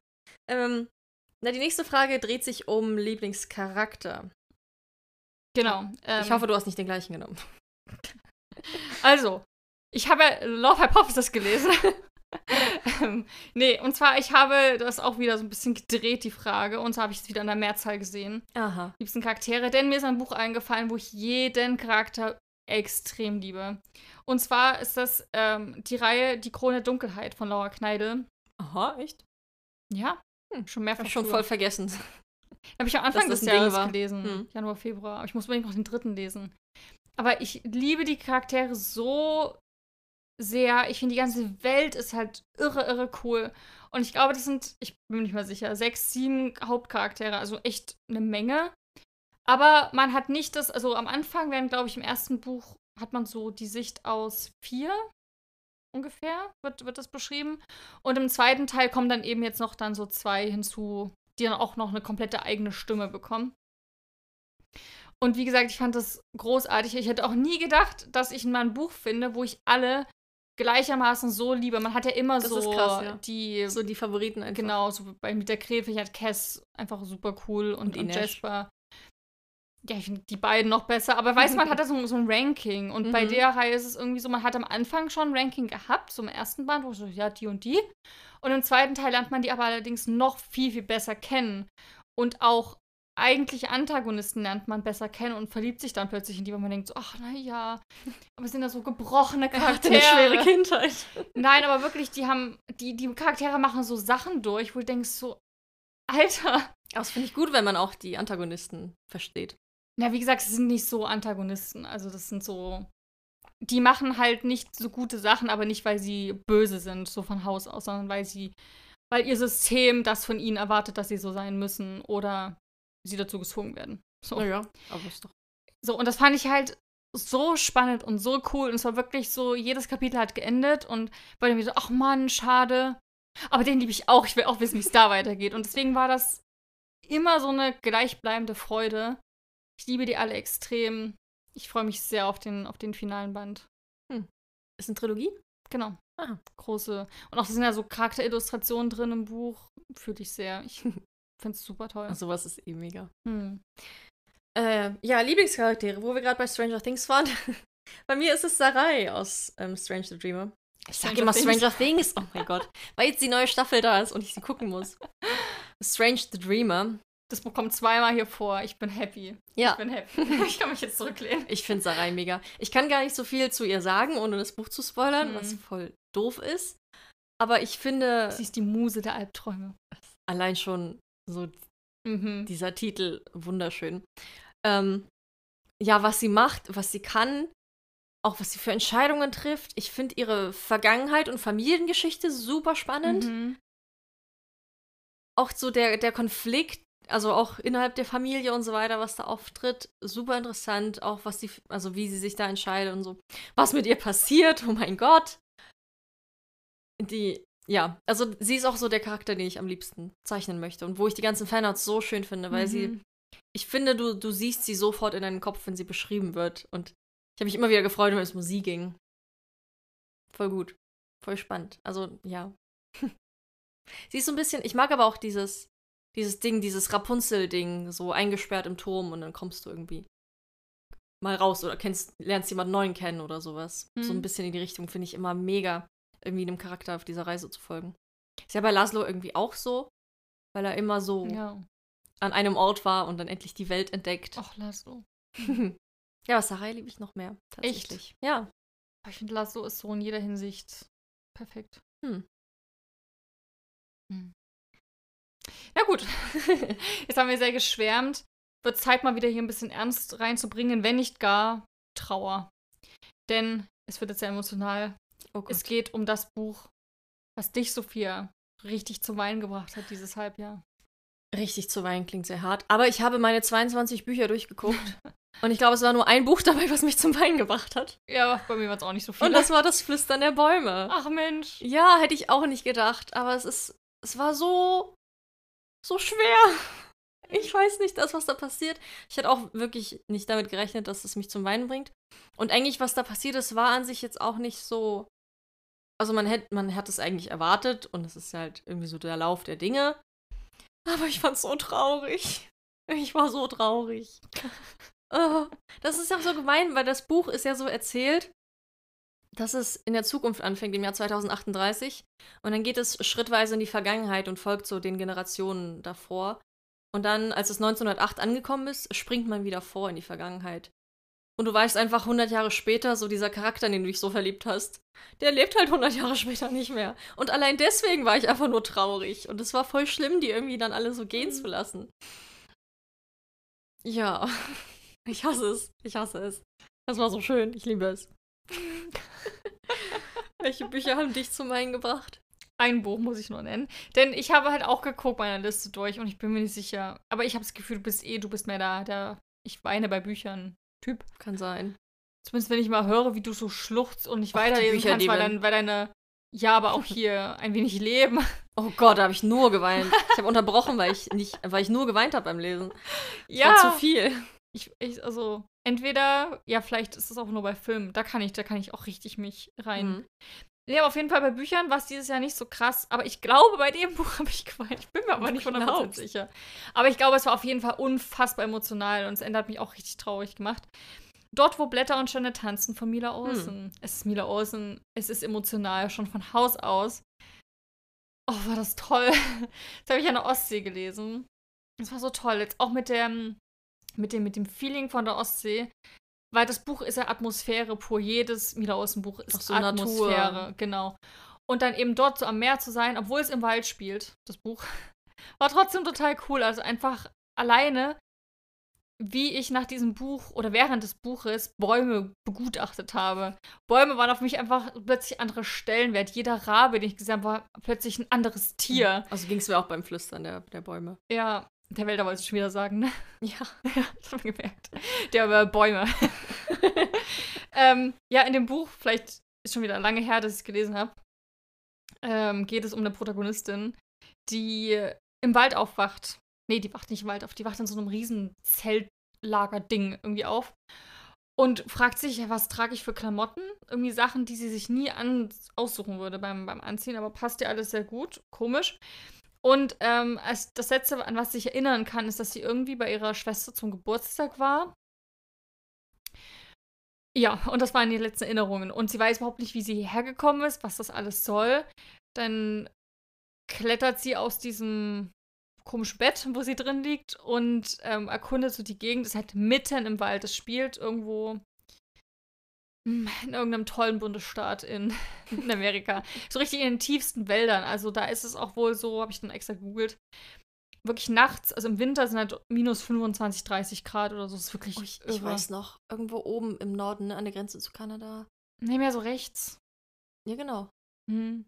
Speaker 1: Ähm, na, die nächste Frage dreht sich um Lieblingscharakter.
Speaker 2: Genau.
Speaker 1: Ähm, ich hoffe, du hast nicht den gleichen genommen.
Speaker 2: Also, Ich habe Love Hypothesis gelesen. ähm, nee, und zwar, ich habe das auch wieder so ein bisschen gedreht, die Frage. Und zwar habe ich es wieder in der Mehrzahl gesehen.
Speaker 1: Aha.
Speaker 2: Liebsten Charaktere. Denn mir ist ein Buch eingefallen, wo ich jeden Charakter extrem liebe. Und zwar ist das ähm, die Reihe Die Krone Dunkelheit von Laura Kneidel.
Speaker 1: Aha, echt?
Speaker 2: Ja,
Speaker 1: Hm,
Speaker 2: schon mehrfach.
Speaker 1: Ich schon
Speaker 2: früher.
Speaker 1: voll vergessen.
Speaker 2: Habe ich am Anfang des Jahres gelesen.
Speaker 1: Hm.
Speaker 2: Januar, Februar. Aber ich muss unbedingt noch den dritten lesen. Aber ich liebe die Charaktere so sehr. Ich finde, die ganze Welt ist halt irre, irre cool. Und ich glaube, das sind, ich bin mir nicht mal sicher, sechs, sieben Hauptcharaktere. Also echt eine Menge. Aber man hat nicht das, also am Anfang werden, glaube ich, im ersten Buch hat man so die Sicht aus vier ungefähr, wird, wird das beschrieben. Und im zweiten Teil kommen dann eben jetzt noch dann so zwei hinzu, die dann auch noch eine komplette eigene Stimme bekommen. Und wie gesagt, ich fand das großartig. Ich hätte auch nie gedacht, dass ich mal ein Buch finde, wo ich alle gleichermaßen so liebe. Man hat ja immer
Speaker 1: Das
Speaker 2: so
Speaker 1: krass, ja.
Speaker 2: die,
Speaker 1: So die Favoriten einfach.
Speaker 2: genau, so bei mit der Kräfe, ich hatte Cass einfach super cool und,
Speaker 1: Und
Speaker 2: und. Jasper. Ja, ich finde die beiden noch besser. Aber weiß man hat da so, so ein Ranking. Und bei
Speaker 1: Mhm.
Speaker 2: der Reihe ist es irgendwie so, man hat am Anfang schon ein Ranking gehabt, zum ersten Band, wo so, ja, die und die. Und im zweiten Teil lernt man die aber allerdings noch viel, viel besser kennen. Und auch eigentliche Antagonisten lernt man besser kennen und verliebt sich dann plötzlich in die, wo man denkt so, ach, naja, aber es sind da so gebrochene
Speaker 1: Er hatte
Speaker 2: Charaktere.
Speaker 1: eine schwere Kindheit.
Speaker 2: Nein, aber wirklich, die haben, die, die Charaktere machen so Sachen durch, wo du denkst so, Alter.
Speaker 1: Aber das finde ich gut, wenn man auch die Antagonisten versteht.
Speaker 2: Na, wie gesagt, sie sind nicht so Antagonisten. Also das sind so, die machen halt nicht so gute Sachen, aber nicht, weil sie böse sind, so von Haus aus, sondern weil sie, weil ihr System das von ihnen erwartet, dass sie so sein müssen oder sie dazu gezwungen werden. So.
Speaker 1: Naja, aber ist doch.
Speaker 2: So, und das fand ich halt so spannend und so cool. Und es war wirklich so, jedes Kapitel hat geendet und war wieder so, ach Mann, schade. Aber den liebe ich auch. Ich will auch wissen, wie es da weitergeht. Und deswegen war das immer so eine gleichbleibende Freude. Ich liebe die alle extrem. Ich freue mich sehr auf den, auf den finalen Band.
Speaker 1: Ist eine Trilogie?
Speaker 2: Genau.
Speaker 1: Aha.
Speaker 2: Große. Und auch sind ja so Charakterillustrationen drin im Buch. Fühle ich sehr. Ich finde es super toll.
Speaker 1: Sowas ist eh mega.
Speaker 2: Hm.
Speaker 1: Äh, ja, Lieblingscharaktere, wo wir gerade bei Stranger Things waren. bei mir ist es Sarai aus ähm, Strange the Dreamer. Ich sag
Speaker 2: Stranger
Speaker 1: immer
Speaker 2: Things.
Speaker 1: Stranger Things. Oh mein Gott. Weil jetzt die neue Staffel da ist und ich sie gucken muss. Strange the Dreamer.
Speaker 2: Das Buch kommt zweimal hier vor. Ich bin happy.
Speaker 1: Ja.
Speaker 2: Ich bin happy. ich kann mich jetzt zurücklehnen.
Speaker 1: Ich finde Sarai mega. Ich kann gar nicht so viel zu ihr sagen, ohne das Buch zu spoilern,
Speaker 2: Mhm.
Speaker 1: was voll doof ist. Aber ich finde
Speaker 2: Sie ist die Muse der Albträume.
Speaker 1: allein schon so
Speaker 2: Mhm.
Speaker 1: dieser Titel wunderschön. Ähm, ja, was sie macht, was sie kann, auch was sie für Entscheidungen trifft. Ich finde ihre Vergangenheit und Familiengeschichte super spannend.
Speaker 2: Mhm.
Speaker 1: Auch so der, der Konflikt, also auch innerhalb der Familie und so weiter, was da auftritt, super interessant. Auch was sie, also wie sie sich da entscheidet und so. Was mit ihr passiert, oh mein Gott. Die, ja, also sie ist auch so der Charakter, den ich am liebsten zeichnen möchte und wo ich die ganzen Fanarts so schön finde, weil sie
Speaker 2: Mhm.
Speaker 1: ich finde, du, du siehst sie sofort in deinem Kopf, wenn sie beschrieben wird. Und ich habe mich immer wieder gefreut, wenn es um sie ging. Voll gut. Voll spannend. Also, ja. sie ist so ein bisschen, ich mag aber auch dieses, dieses Ding, dieses Rapunzel-Ding, so eingesperrt im Turm und dann kommst du irgendwie mal raus oder kennst, lernst jemanden neuen kennen oder sowas. So ein
Speaker 2: Mhm.
Speaker 1: bisschen in die Richtung finde ich immer mega, irgendwie einem Charakter auf dieser Reise zu folgen. Ist ja bei Laszlo irgendwie auch so, weil er immer so
Speaker 2: Ja.
Speaker 1: an einem Ort war und dann endlich die Welt entdeckt.
Speaker 2: Ach, Laszlo.
Speaker 1: ja, aber Sarai liebe ich noch mehr. Tatsächlich. Ja.
Speaker 2: Ich finde, Laszlo ist so in jeder Hinsicht perfekt.
Speaker 1: Hm.
Speaker 2: Hm. Na gut. Jetzt haben wir sehr geschwärmt. Wird Zeit, mal wieder hier ein bisschen Ernst reinzubringen, wenn nicht gar Trauer. Denn es wird jetzt sehr emotional.
Speaker 1: Oh.
Speaker 2: Es geht um das Buch, was dich, Sophia, richtig zum Weinen gebracht hat dieses Halbjahr.
Speaker 1: Richtig zu weinen klingt sehr hart. Aber ich habe meine 22 Bücher durchgeguckt. und ich glaube, es war nur ein Buch dabei, was mich zum Weinen gebracht hat.
Speaker 2: Ja, bei mir war es auch nicht so viel.
Speaker 1: Und das war das Flüstern der Bäume.
Speaker 2: Ach Mensch.
Speaker 1: Ja, hätte ich auch nicht gedacht. Aber es ist. Es war so. so schwer. Ich weiß nicht, das, was da passiert. Ich hätte auch wirklich nicht damit gerechnet, dass es mich zum Weinen bringt. Und eigentlich, was da passiert ist, war an sich jetzt auch nicht so. Also man hätte, man hat es eigentlich erwartet und es ist halt irgendwie so der Lauf der Dinge. Aber ich fand's so traurig. Ich war so traurig. Oh, das ist ja so gemein, weil das Buch ist ja so erzählt, dass es in der Zukunft anfängt, im Jahr 2038. Und dann geht es schrittweise in die Vergangenheit und folgt so den Generationen davor. Und dann, als es 1908 angekommen ist, springt man wieder vor in die Vergangenheit. Und du weißt einfach 100 Jahre später, so dieser Charakter, in den du dich so verliebt hast, der lebt halt 100 Jahre später nicht mehr. Und allein deswegen war ich einfach nur traurig. Und es war voll schlimm, die irgendwie dann alle so gehen zu lassen. Ja, ich hasse es. Ich hasse es. Das war so schön. Ich liebe es. Welche Bücher haben dich zum Weinen gebracht?
Speaker 2: Ein Buch muss ich nur nennen. Denn ich habe halt auch geguckt meine Liste durch und ich bin mir nicht sicher. Aber ich habe das Gefühl, du bist eh, du bist mehr da, der ich weine bei Büchern Typ.
Speaker 1: Kann sein.
Speaker 2: Zumindest wenn ich mal höre, wie du so schluchzt und nicht weiterlesen kannst, weil, dann, weil deine ja, aber auch hier ein wenig Leben.
Speaker 1: Oh Gott, da habe ich nur geweint. Ich habe unterbrochen, weil ich nicht, weil ich nur geweint habe beim Lesen. Das ja. War zu viel.
Speaker 2: Ich, ich, also, entweder, ja, vielleicht ist es auch nur bei Filmen. Da kann ich, da kann ich auch richtig mich rein. Mhm. Ja, auf jeden Fall bei Büchern war es dieses Jahr nicht so krass. Aber ich glaube, bei dem Buch habe ich geweint. Ich bin mir aber nicht 100% sicher. Aber ich glaube, es war auf jeden Fall unfassbar emotional und es hat mich auch richtig traurig gemacht. Dort, wo Blätter und Sterne tanzen von Mila hm. Olsen. Hm. Es ist Mila Olsen, es ist emotional, schon von Haus aus. Oh, war das toll. Das habe ich an der Ostsee gelesen. Das war so toll. Jetzt auch mit dem, mit dem, mit dem Feeling von der Ostsee. Weil das Buch ist ja Atmosphäre pur. Jedes Mila Olsen Buch ist so Atmosphäre, Natur. genau. Und dann eben dort so am Meer zu sein, obwohl es im Wald spielt, das Buch, war trotzdem total cool. Also einfach alleine wie ich nach diesem Buch oder während des Buches Bäume begutachtet habe. Bäume waren auf mich einfach plötzlich andere Stellenwert. Jeder Rabe, den ich gesehen habe, war plötzlich ein anderes Tier.
Speaker 1: Also ging es mir auch beim Flüstern der, der Bäume.
Speaker 2: Ja, der Wälder wollte ich schon wieder sagen, ne?
Speaker 1: Ja.
Speaker 2: ja das haben wir gemerkt. Der über Bäume. ähm, ja, in dem Buch, vielleicht ist schon wieder lange her, dass ich es gelesen habe, ähm, geht es um eine Protagonistin, die im Wald aufwacht Nee, die wacht nicht im Wald auf, die wacht in so einem riesen Zeltlager-Ding irgendwie auf. Und fragt sich, was trage ich für Klamotten? Irgendwie Sachen, die sie sich nie an aussuchen würde beim, beim Anziehen, aber passt ihr alles sehr gut. Komisch. Und ähm, als das Letzte, an was ich erinnern kann, ist, dass sie irgendwie bei ihrer Schwester zum Geburtstag war. Ja, und das waren die letzten Erinnerungen. Und sie weiß überhaupt nicht, wie sie hierher gekommen ist, was das alles soll. Dann klettert sie aus diesem komischen Bett, wo sie drin liegt und ähm, erkundet so die Gegend. Es ist halt mitten im Wald. Es spielt irgendwo in irgendeinem tollen Bundesstaat in, in Amerika. so richtig in den tiefsten Wäldern. Also da ist es auch wohl so, habe ich dann extra gegoogelt. Wirklich nachts, also im Winter sind halt minus 25, 30 Grad oder so. Das ist wirklich. Oh,
Speaker 1: ich, ich weiß noch, irgendwo oben im Norden, ne, an der Grenze zu Kanada.
Speaker 2: Nee, mehr so rechts.
Speaker 1: Ja, genau. Mhm.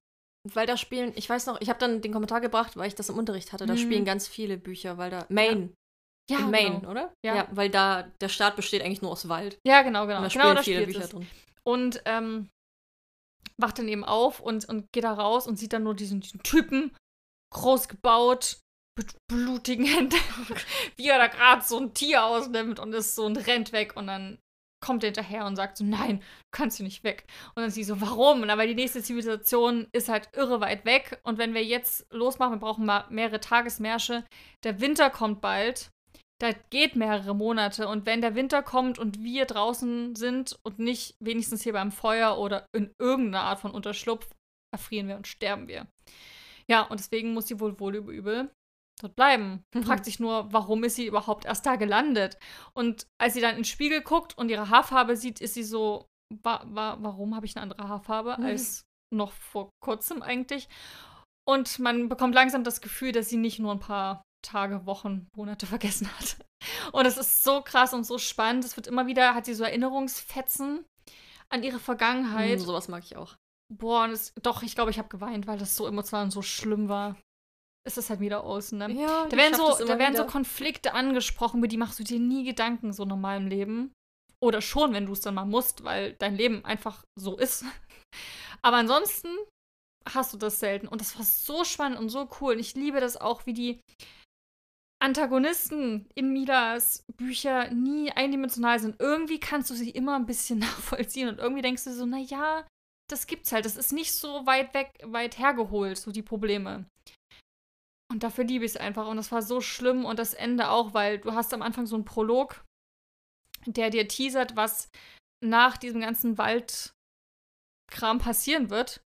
Speaker 1: Weil da spielen, ich weiß noch, ich habe dann den Kommentar gebracht, weil ich das im Unterricht hatte. Da mhm. spielen ganz viele Bücher, weil da. Maine. Ja, in Maine, genau. oder? Ja. ja. Weil da der Staat besteht eigentlich nur aus Wald.
Speaker 2: Ja, genau, genau.
Speaker 1: Und da
Speaker 2: spielen genau,
Speaker 1: da viele Bücher es. drin.
Speaker 2: Und ähm, wacht dann eben auf und, und geht da raus und sieht dann nur diesen, diesen Typen, groß gebaut, mit blutigen Händen, wie er da gerade so ein Tier ausnimmt und ist so und rennt weg und dann kommt er hinterher und sagt so, nein, du kannst hier nicht weg. Und dann sie so, warum? Na, weil die nächste Zivilisation ist halt irre weit weg. Und wenn wir jetzt losmachen, wir brauchen mal mehrere Tagesmärsche. Der Winter kommt bald. Da geht mehrere Monate. Und wenn der Winter kommt und wir draußen sind und nicht wenigstens hier beim Feuer oder in irgendeiner Art von Unterschlupf, erfrieren wir und sterben wir. Ja, und deswegen muss sie wohl wohl über übel dort bleiben. Mhm. Fragt sich nur, warum ist sie überhaupt erst da gelandet? Und als sie dann in den Spiegel guckt und ihre Haarfarbe sieht, ist sie so, wa wa warum habe ich eine andere Haarfarbe mhm. als noch vor kurzem eigentlich? Und man bekommt langsam das Gefühl, dass sie nicht nur ein paar Tage, Wochen, Monate vergessen hat. Und es ist so krass und so spannend. Es wird immer wieder, hat sie so Erinnerungsfetzen an ihre Vergangenheit.
Speaker 1: Mhm, sowas mag ich auch.
Speaker 2: Boah, und es, doch, ich glaube, ich habe geweint, weil das so emotional und so schlimm war ist es halt wieder außen. Ne? Ja, da werden, so, da werden so Konflikte angesprochen, über die machst du dir nie Gedanken, so normal im Leben. Oder schon, wenn du es dann mal musst, weil dein Leben einfach so ist. Aber ansonsten hast du das selten. Und das war so spannend und so cool. Und ich liebe das auch, wie die Antagonisten in Milas Bücher nie eindimensional sind. Irgendwie kannst du sie immer ein bisschen nachvollziehen. Und irgendwie denkst du so, naja, das gibt's halt. Das ist nicht so weit weg, weit hergeholt, so die Probleme. Und dafür liebe ich es einfach. Und das war so schlimm und das Ende auch, weil du hast am Anfang so einen Prolog, der dir teasert, was nach diesem ganzen Wald Kram passieren wird.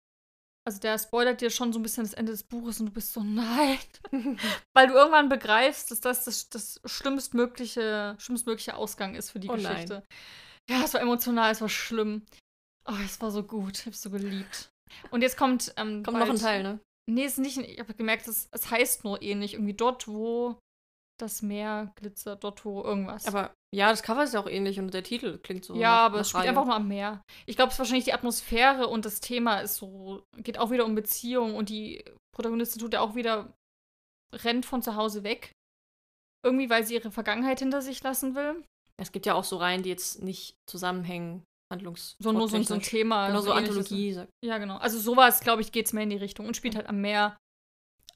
Speaker 2: Also der spoilert dir schon so ein bisschen das Ende des Buches und du bist so, nein. Weil du irgendwann begreifst, dass das das, das schlimmstmögliche, schlimmstmögliche Ausgang ist für die
Speaker 1: Oh
Speaker 2: Geschichte. Ja, es war emotional, es war schlimm. Oh, es war so gut. Ich hab's so geliebt. Und jetzt kommt. Ähm,
Speaker 1: Kommt
Speaker 2: bald,
Speaker 1: noch ein Teil, ne?
Speaker 2: Nee, es ist nicht. Ich habe gemerkt, es, es heißt nur ähnlich. Irgendwie dort, wo das Meer glitzert, dort, wo irgendwas.
Speaker 1: Aber ja, das Cover ist ja auch ähnlich und der Titel klingt so.
Speaker 2: ja,
Speaker 1: nach-
Speaker 2: aber
Speaker 1: nach
Speaker 2: es spielt
Speaker 1: Reihe.
Speaker 2: einfach nur am Meer. Ich glaube, es ist wahrscheinlich die Atmosphäre und das Thema ist so. Geht auch wieder um Beziehung und die Protagonistin tut ja auch wieder. rennt von zu Hause weg. Irgendwie, weil sie ihre Vergangenheit hinter sich lassen will.
Speaker 1: Es gibt ja auch so Reihen, die jetzt nicht zusammenhängen, handlungs.
Speaker 2: So nur so, so ein. Thema.
Speaker 1: Genau, so
Speaker 2: ähnliches.
Speaker 1: Anthologie. sagt-
Speaker 2: Ja, genau. Also sowas, glaube ich, geht's mehr in die Richtung und spielt halt am Meer.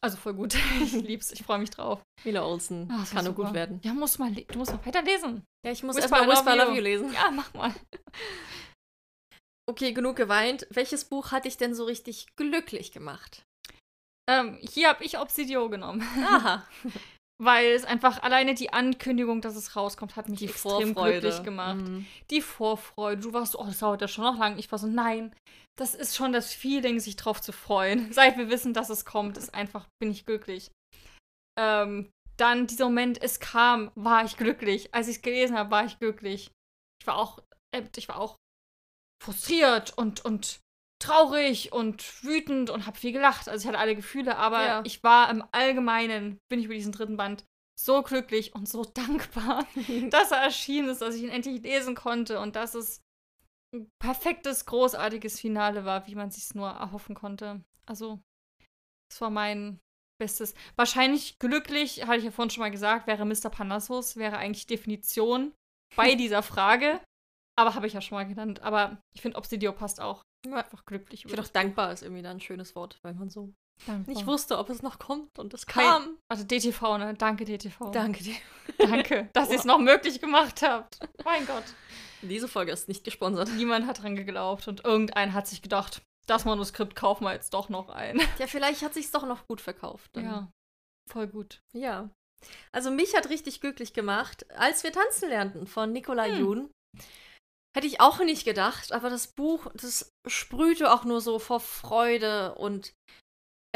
Speaker 2: Also voll gut. ich lieb's, ich freue mich drauf.
Speaker 1: Mila Olsen.
Speaker 2: Ah, das
Speaker 1: Kann nur gut werden.
Speaker 2: Ja, musst mal du musst mal weiterlesen.
Speaker 1: Ja, ich muss erstmal Whisper Love
Speaker 2: you.
Speaker 1: You lesen.
Speaker 2: Ja, mach mal.
Speaker 1: Okay, genug geweint. Welches Buch hat dich denn so richtig glücklich gemacht?
Speaker 2: Ähm, hier habe ich Obsidio genommen.
Speaker 1: Aha.
Speaker 2: Weil es einfach alleine die Ankündigung, dass es rauskommt, hat mich
Speaker 1: Die
Speaker 2: extrem
Speaker 1: Vorfreude.
Speaker 2: glücklich gemacht.
Speaker 1: Mhm.
Speaker 2: Die Vorfreude. Du warst so, oh, das dauert ja schon noch lang. Ich war so, nein, das ist schon das Feeling, sich drauf zu freuen. Seit wir wissen, dass es kommt, ist einfach, bin ich glücklich. Ähm, dann dieser Moment, es kam, war ich glücklich. Als ich es gelesen habe, war ich glücklich. Ich war auch, äh, ich war auch frustriert und, und traurig und wütend und habe viel gelacht. Also ich hatte alle Gefühle, aber
Speaker 1: Ja.
Speaker 2: ich war im Allgemeinen, bin ich über diesen dritten Band so glücklich und so dankbar, dass er erschienen ist, dass ich ihn endlich lesen konnte und dass es ein perfektes, großartiges Finale war, wie man sich nur erhoffen konnte. Also, das war mein Bestes. Wahrscheinlich glücklich, hatte ich ja vorhin schon mal gesagt, wäre Mr. Panassus, wäre eigentlich Definition bei dieser Frage. Aber habe ich ja schon mal genannt. Aber ich finde, Obsidio passt auch.
Speaker 1: Ja.
Speaker 2: Einfach glücklich.
Speaker 1: Ich finde auch dankbar ist irgendwie da ein schönes Wort, weil man so
Speaker 2: dankbar.
Speaker 1: nicht wusste, ob es noch kommt und es kam.
Speaker 2: Also DTV, ne? Danke, DTV.
Speaker 1: Danke dir.
Speaker 2: Danke, dass ihr es noch möglich gemacht habt. Mein Gott.
Speaker 1: Diese Folge ist nicht gesponsert.
Speaker 2: Niemand hat dran geglaubt und irgendein hat sich gedacht, das Manuskript kaufen wir jetzt doch noch ein.
Speaker 1: Ja, vielleicht hat sich's doch noch gut verkauft. dann.
Speaker 2: Ja, voll gut.
Speaker 1: Ja. Also mich hat richtig glücklich gemacht, als wir tanzen lernten von Nicola
Speaker 2: Hm.
Speaker 1: Jun. Hätte ich auch nicht gedacht, aber das Buch, das sprühte auch nur so vor Freude und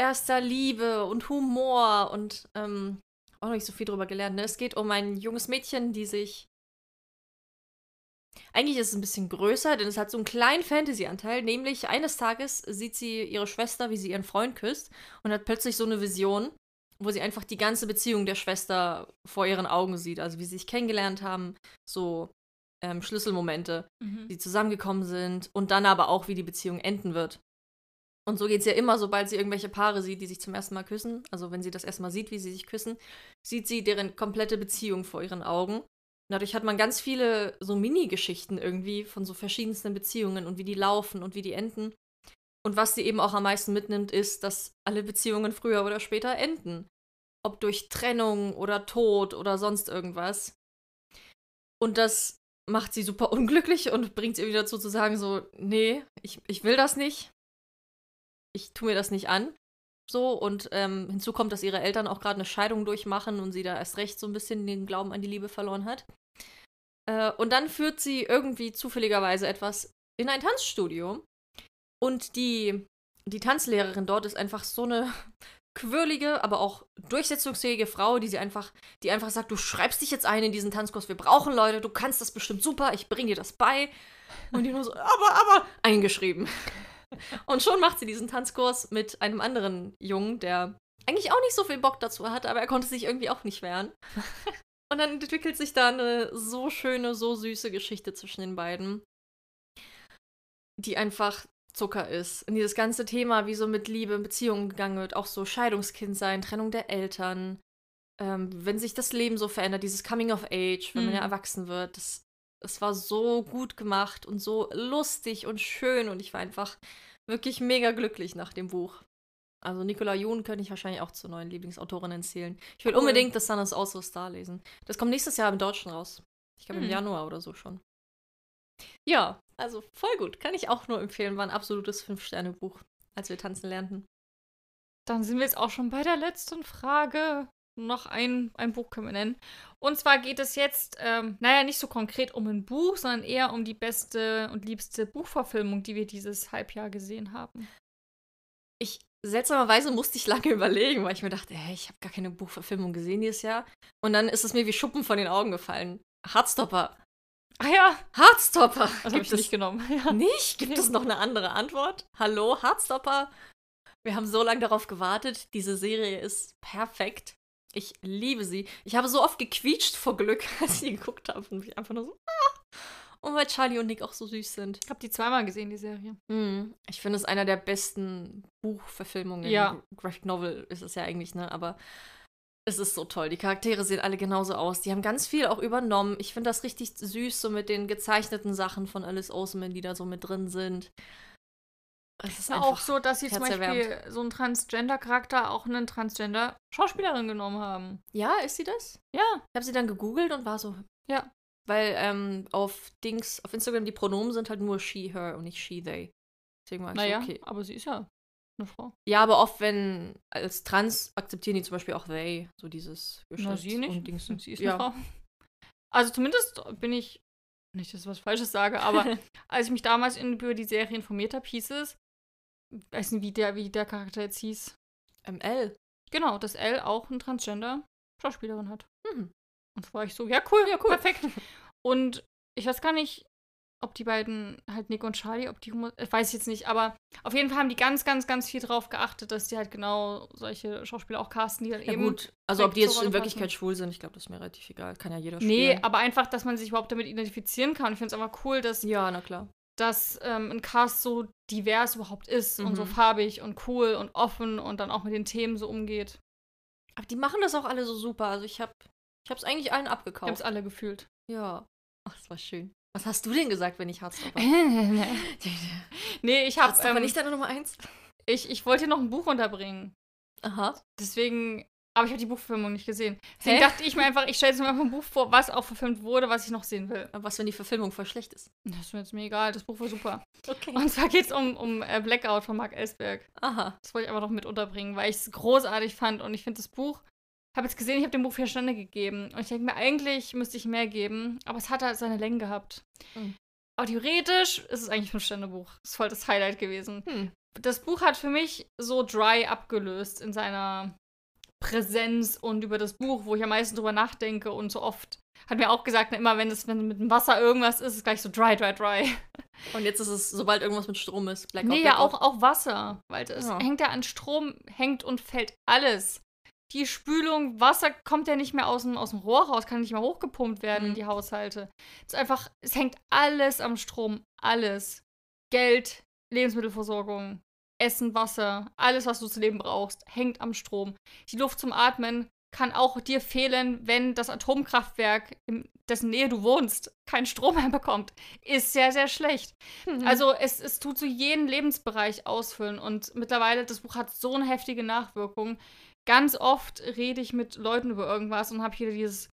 Speaker 1: erster Liebe und Humor und ähm, auch noch nicht so viel drüber gelernt. Ne? Es geht um ein junges Mädchen, die sich. Eigentlich ist es ein bisschen größer, denn es hat so einen kleinen Fantasy-Anteil. Nämlich eines Tages sieht sie ihre Schwester, wie sie ihren Freund küsst und hat plötzlich so eine Vision, wo sie einfach die ganze Beziehung der Schwester vor ihren Augen sieht. Also wie sie sich kennengelernt haben, so ähm, Schlüsselmomente,
Speaker 2: Mhm.
Speaker 1: die zusammengekommen sind und dann aber auch, wie die Beziehung enden wird. Und so geht es ja immer, sobald sie irgendwelche Paare sieht, die sich zum ersten Mal küssen. Also wenn sie das erstmal sieht, wie sie sich küssen, sieht sie deren komplette Beziehung vor ihren Augen. Dadurch hat man ganz viele so Mini-Geschichten irgendwie von so verschiedensten Beziehungen und wie die laufen und wie die enden. Und was sie eben auch am meisten mitnimmt, ist, dass alle Beziehungen früher oder später enden. Ob durch Trennung oder Tod oder sonst irgendwas. Und das macht sie super unglücklich und bringt sie wieder dazu zu sagen, so, nee, ich, ich will das nicht. Ich tue mir das nicht an. So, und ähm, hinzu kommt, dass ihre Eltern auch gerade eine Scheidung durchmachen und sie da erst recht so ein bisschen den Glauben an die Liebe verloren hat. Äh, und dann führt sie irgendwie zufälligerweise etwas in ein Tanzstudio. Und die, die Tanzlehrerin dort ist einfach so eine quirlige, aber auch durchsetzungsfähige Frau, die sie einfach, die einfach sagt, du schreibst dich jetzt ein in diesen Tanzkurs, wir brauchen Leute, du kannst das bestimmt super, ich bring dir das bei. Und die nur so, aber, aber, eingeschrieben. Und schon macht sie diesen Tanzkurs mit einem anderen Jungen, der eigentlich auch nicht so viel Bock dazu hat, aber er konnte sich irgendwie auch nicht wehren. Und dann entwickelt sich da eine so schöne, so süße Geschichte zwischen den beiden, die einfach Zucker ist. Und dieses ganze Thema, wie so mit Liebe in Beziehungen gegangen wird, auch so Scheidungskind sein, Trennung der Eltern, ähm, wenn sich das Leben so verändert, dieses Coming of Age, wenn man ja
Speaker 2: Mhm.
Speaker 1: erwachsen wird, das, das war so gut gemacht und so lustig und schön und ich war einfach wirklich mega glücklich nach dem Buch. Also Nicola Jun könnte ich wahrscheinlich auch zur neuen Lieblingsautorin zählen. Ich will
Speaker 2: Cool.
Speaker 1: unbedingt das Sun is Also Star lesen. Das kommt nächstes Jahr im Deutschen raus. Ich glaube im
Speaker 2: Hm.
Speaker 1: Januar oder so schon. Ja, also voll gut. Kann ich auch nur empfehlen. War ein absolutes Fünf-Sterne-Buch, als wir tanzen lernten.
Speaker 2: Dann sind wir jetzt auch schon bei der letzten Frage. Noch ein, ein Buch können wir nennen. Und zwar geht es jetzt, ähm, naja, nicht so konkret um ein Buch, sondern eher um die beste und liebste Buchverfilmung, die wir dieses Halbjahr gesehen haben.
Speaker 1: Ich seltsamerweise musste ich lange überlegen, weil ich mir dachte, hey, ich habe gar keine Buchverfilmung gesehen dieses Jahr. Und dann ist es mir wie Schuppen von den Augen gefallen. Hardstopper.
Speaker 2: Ah ja,
Speaker 1: Hardstopper.
Speaker 2: das habe ich nicht genommen. Ja.
Speaker 1: Nicht? Gibt es noch eine andere Antwort? Hallo, Hardstopper? Wir haben so lange darauf gewartet. Diese Serie ist perfekt. Ich liebe sie. Ich habe so oft gequietscht vor Glück, als ich sie geguckt habe. Und mich einfach nur so. Ah! Und weil Charlie und Nick auch so süß sind.
Speaker 2: Ich habe die zweimal gesehen, die Serie.
Speaker 1: Mhm. Ich finde es einer der besten Buchverfilmungen.
Speaker 2: Ja.
Speaker 1: Graphic Novel ist es ja eigentlich, ne? Aber es ist so toll. Die Charaktere sehen alle genauso aus. Die haben ganz viel auch übernommen. Ich finde das richtig süß, so mit den gezeichneten Sachen von Alice Oseman, die da so mit drin sind. Es ist
Speaker 2: ja auch so, dass sie zum. Beispiel so einen Transgender-Charakter auch eine Transgender-Schauspielerin genommen haben.
Speaker 1: Ja, ist sie das?
Speaker 2: Ja,
Speaker 1: Ich habe sie dann gegoogelt und war so.
Speaker 2: Ja.
Speaker 1: Weil ähm, auf Dings, auf Instagram die Pronomen sind halt nur she, her und nicht she, they. Deswegen war ich
Speaker 2: naja,
Speaker 1: so, okay.
Speaker 2: aber sie ist ja eine Frau.
Speaker 1: Ja, aber oft, wenn als trans akzeptieren die zum Beispiel auch they, so dieses
Speaker 2: Na, sie nicht.
Speaker 1: und Dings.
Speaker 2: Sie ist
Speaker 1: ja.
Speaker 2: eine Frau. Also zumindest bin ich, nicht, dass ich was Falsches sage, aber als ich mich damals in, über die Serie informiert habe, hieß es, weiß nicht, wie der, wie der Charakter jetzt hieß.
Speaker 1: ML.
Speaker 2: Genau, dass Elle auch eine Transgender-Schauspielerin hat.
Speaker 1: Hm.
Speaker 2: Und war ich so, ja cool,
Speaker 1: Ja, cool.
Speaker 2: perfekt. Und ich weiß gar nicht, ob die beiden, halt Nick und Charlie, ob die, homo äh, weiß ich jetzt nicht, aber auf jeden Fall haben die ganz, ganz, ganz viel drauf geachtet, dass die halt genau solche Schauspieler auch casten, die dann
Speaker 1: Ja
Speaker 2: eben.
Speaker 1: gut, also ob die jetzt in Wirklichkeit schwul sind, ich glaube, das ist mir relativ egal. Kann ja jeder
Speaker 2: Nee,
Speaker 1: spielen.
Speaker 2: aber einfach, dass man sich überhaupt damit identifizieren kann. Ich finde es einfach cool, dass,
Speaker 1: Ja, na klar.
Speaker 2: Dass ähm, ein Cast so divers überhaupt ist und so
Speaker 1: Mhm.
Speaker 2: farbig und cool und offen und dann auch mit den Themen so umgeht.
Speaker 1: Aber die machen das auch alle so super. Also ich habe ich hab's eigentlich allen
Speaker 2: Ich
Speaker 1: abgekauft.
Speaker 2: hab's alle gefühlt.
Speaker 1: Ja. Ach, das war schön. Was hast du denn gesagt, wenn ich Hardstopper?
Speaker 2: nee, ich hab,
Speaker 1: Hardstopper
Speaker 2: ähm,
Speaker 1: nicht deine Nummer eins?
Speaker 2: ich, ich wollte hier noch ein Buch unterbringen.
Speaker 1: Aha.
Speaker 2: Deswegen, aber ich habe die Buchverfilmung nicht gesehen. Deswegen
Speaker 1: Hä?
Speaker 2: dachte ich mir einfach, ich stelle jetzt mir einfach ein Buch vor, was auch verfilmt wurde, was ich noch sehen will.
Speaker 1: Aber was, wenn die Verfilmung voll schlecht ist?
Speaker 2: Das ist mir jetzt mir egal, das Buch war super.
Speaker 1: Okay.
Speaker 2: Und zwar geht es um, um äh, Blackout von Mark Ellsberg.
Speaker 1: Aha.
Speaker 2: Das wollte ich einfach noch mit unterbringen, weil ich es großartig fand und ich finde das Buch. Ich habe jetzt gesehen, ich habe dem Buch vier Sterne gegeben. Und ich denke mir, eigentlich müsste ich mehr geben, aber es hat halt seine Längen gehabt.
Speaker 1: Mhm.
Speaker 2: Aber theoretisch ist es eigentlich ein Fünf-Sterne-Buch. Das ist voll das Highlight gewesen.
Speaker 1: Hm.
Speaker 2: Das Buch hat für mich so dry abgelöst in seiner Präsenz und über das Buch, wo ich am meisten drüber nachdenke und so oft. Hat mir auch gesagt, immer wenn es wenn mit dem Wasser irgendwas ist, ist es gleich so dry, dry, dry.
Speaker 1: Und jetzt ist es, sobald irgendwas mit Strom ist, Blackout.
Speaker 2: nee, ja,
Speaker 1: Blackout.
Speaker 2: auch, auch Wasser. Weil es
Speaker 1: Ja.
Speaker 2: hängt ja an Strom, hängt und fällt alles. Die Spülung, Wasser kommt ja nicht mehr aus dem, aus dem Rohr raus, kann nicht mehr hochgepumpt werden in
Speaker 1: Mhm.
Speaker 2: die Haushalte. Es ist einfach, es hängt alles am Strom. Alles. Geld, Lebensmittelversorgung, Essen, Wasser, alles, was du zu leben brauchst, hängt am Strom. Die Luft zum Atmen kann auch dir fehlen, wenn das Atomkraftwerk, in dessen Nähe du wohnst, keinen Strom mehr bekommt. Ist sehr, sehr schlecht.
Speaker 1: Mhm.
Speaker 2: Also es, es tut so jeden Lebensbereich ausfüllen und mittlerweile, das Buch hat so eine heftige Nachwirkung. Ganz oft rede ich mit Leuten über irgendwas und habe hier dieses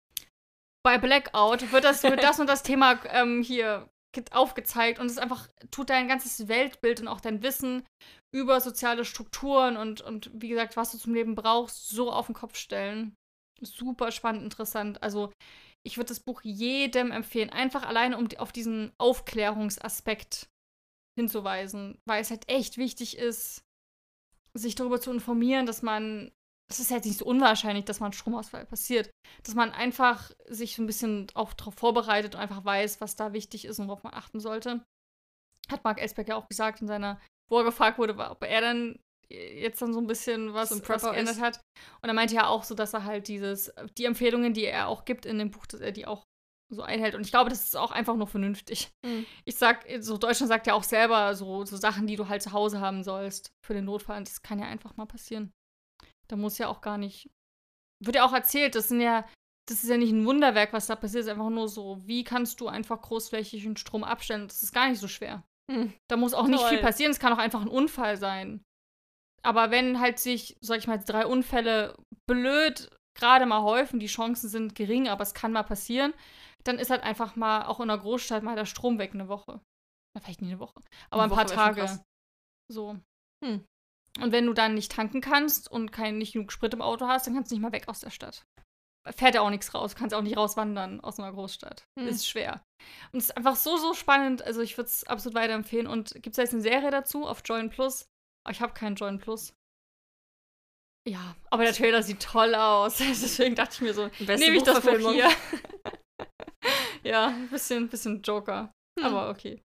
Speaker 2: bei Blackout wird das, wird das und das Thema ähm, hier ge- aufgezeigt und es einfach tut dein ganzes Weltbild und auch dein Wissen über soziale Strukturen und, und wie gesagt, was du zum Leben brauchst, so auf den Kopf stellen. Super spannend, interessant. Also ich würde das Buch jedem empfehlen, einfach alleine um auf diesen Aufklärungsaspekt hinzuweisen, weil es halt echt wichtig ist, sich darüber zu informieren, dass man, es ist halt nicht so unwahrscheinlich, dass man Stromausfall passiert, dass man einfach sich so ein bisschen auch darauf vorbereitet und einfach weiß, was da wichtig ist und worauf man achten sollte. Hat Mark Ellsberg ja auch gesagt in seiner, wo er gefragt wurde, ob er dann jetzt dann so ein bisschen was,
Speaker 1: So ein
Speaker 2: was geändert
Speaker 1: ist.
Speaker 2: hat. Und er meinte ja auch so, dass er halt dieses, die Empfehlungen, die er auch gibt in dem Buch, dass er die auch so einhält. Und ich glaube, das ist auch einfach nur vernünftig.
Speaker 1: Mhm.
Speaker 2: Ich sag, so Deutschland sagt ja auch selber so, so Sachen, die du halt zu Hause haben sollst für den Notfall. Und das kann ja einfach mal passieren. Da muss ja auch gar nicht. Wird ja auch erzählt, das sind ja, das ist ja nicht ein Wunderwerk, was da passiert, es ist einfach nur so, wie kannst du einfach großflächigen Strom abstellen? Das ist gar nicht so schwer.
Speaker 1: Hm.
Speaker 2: Da muss auch nicht
Speaker 1: Toll.
Speaker 2: viel passieren, es kann auch einfach ein Unfall sein. Aber wenn halt sich, sag ich mal, drei Unfälle blöd gerade mal häufen, die Chancen sind gering, aber es kann mal passieren, dann ist halt einfach mal auch in einer Großstadt mal der Strom weg eine Woche. Vielleicht nicht eine Woche, aber
Speaker 1: Eine
Speaker 2: ein paar
Speaker 1: Woche schon
Speaker 2: Tage. So.
Speaker 1: Hm.
Speaker 2: Und wenn du dann nicht tanken kannst und kein, nicht genug Sprit im Auto hast, dann kannst du nicht mal weg aus der Stadt. Fährt ja auch nichts raus, kannst auch nicht rauswandern aus einer Großstadt.
Speaker 1: Hm.
Speaker 2: Ist schwer. Und es ist einfach so, so spannend. Also ich würde es absolut weiterempfehlen. Und gibt es jetzt eine Serie dazu auf Join Plus? Aber ich habe keinen Join Plus. Ja, aber der Trailer sieht toll aus. Deswegen dachte ich mir so, nehme ich das Buch hier. ja, ein bisschen, bisschen Joker.
Speaker 1: Hm.
Speaker 2: Aber okay.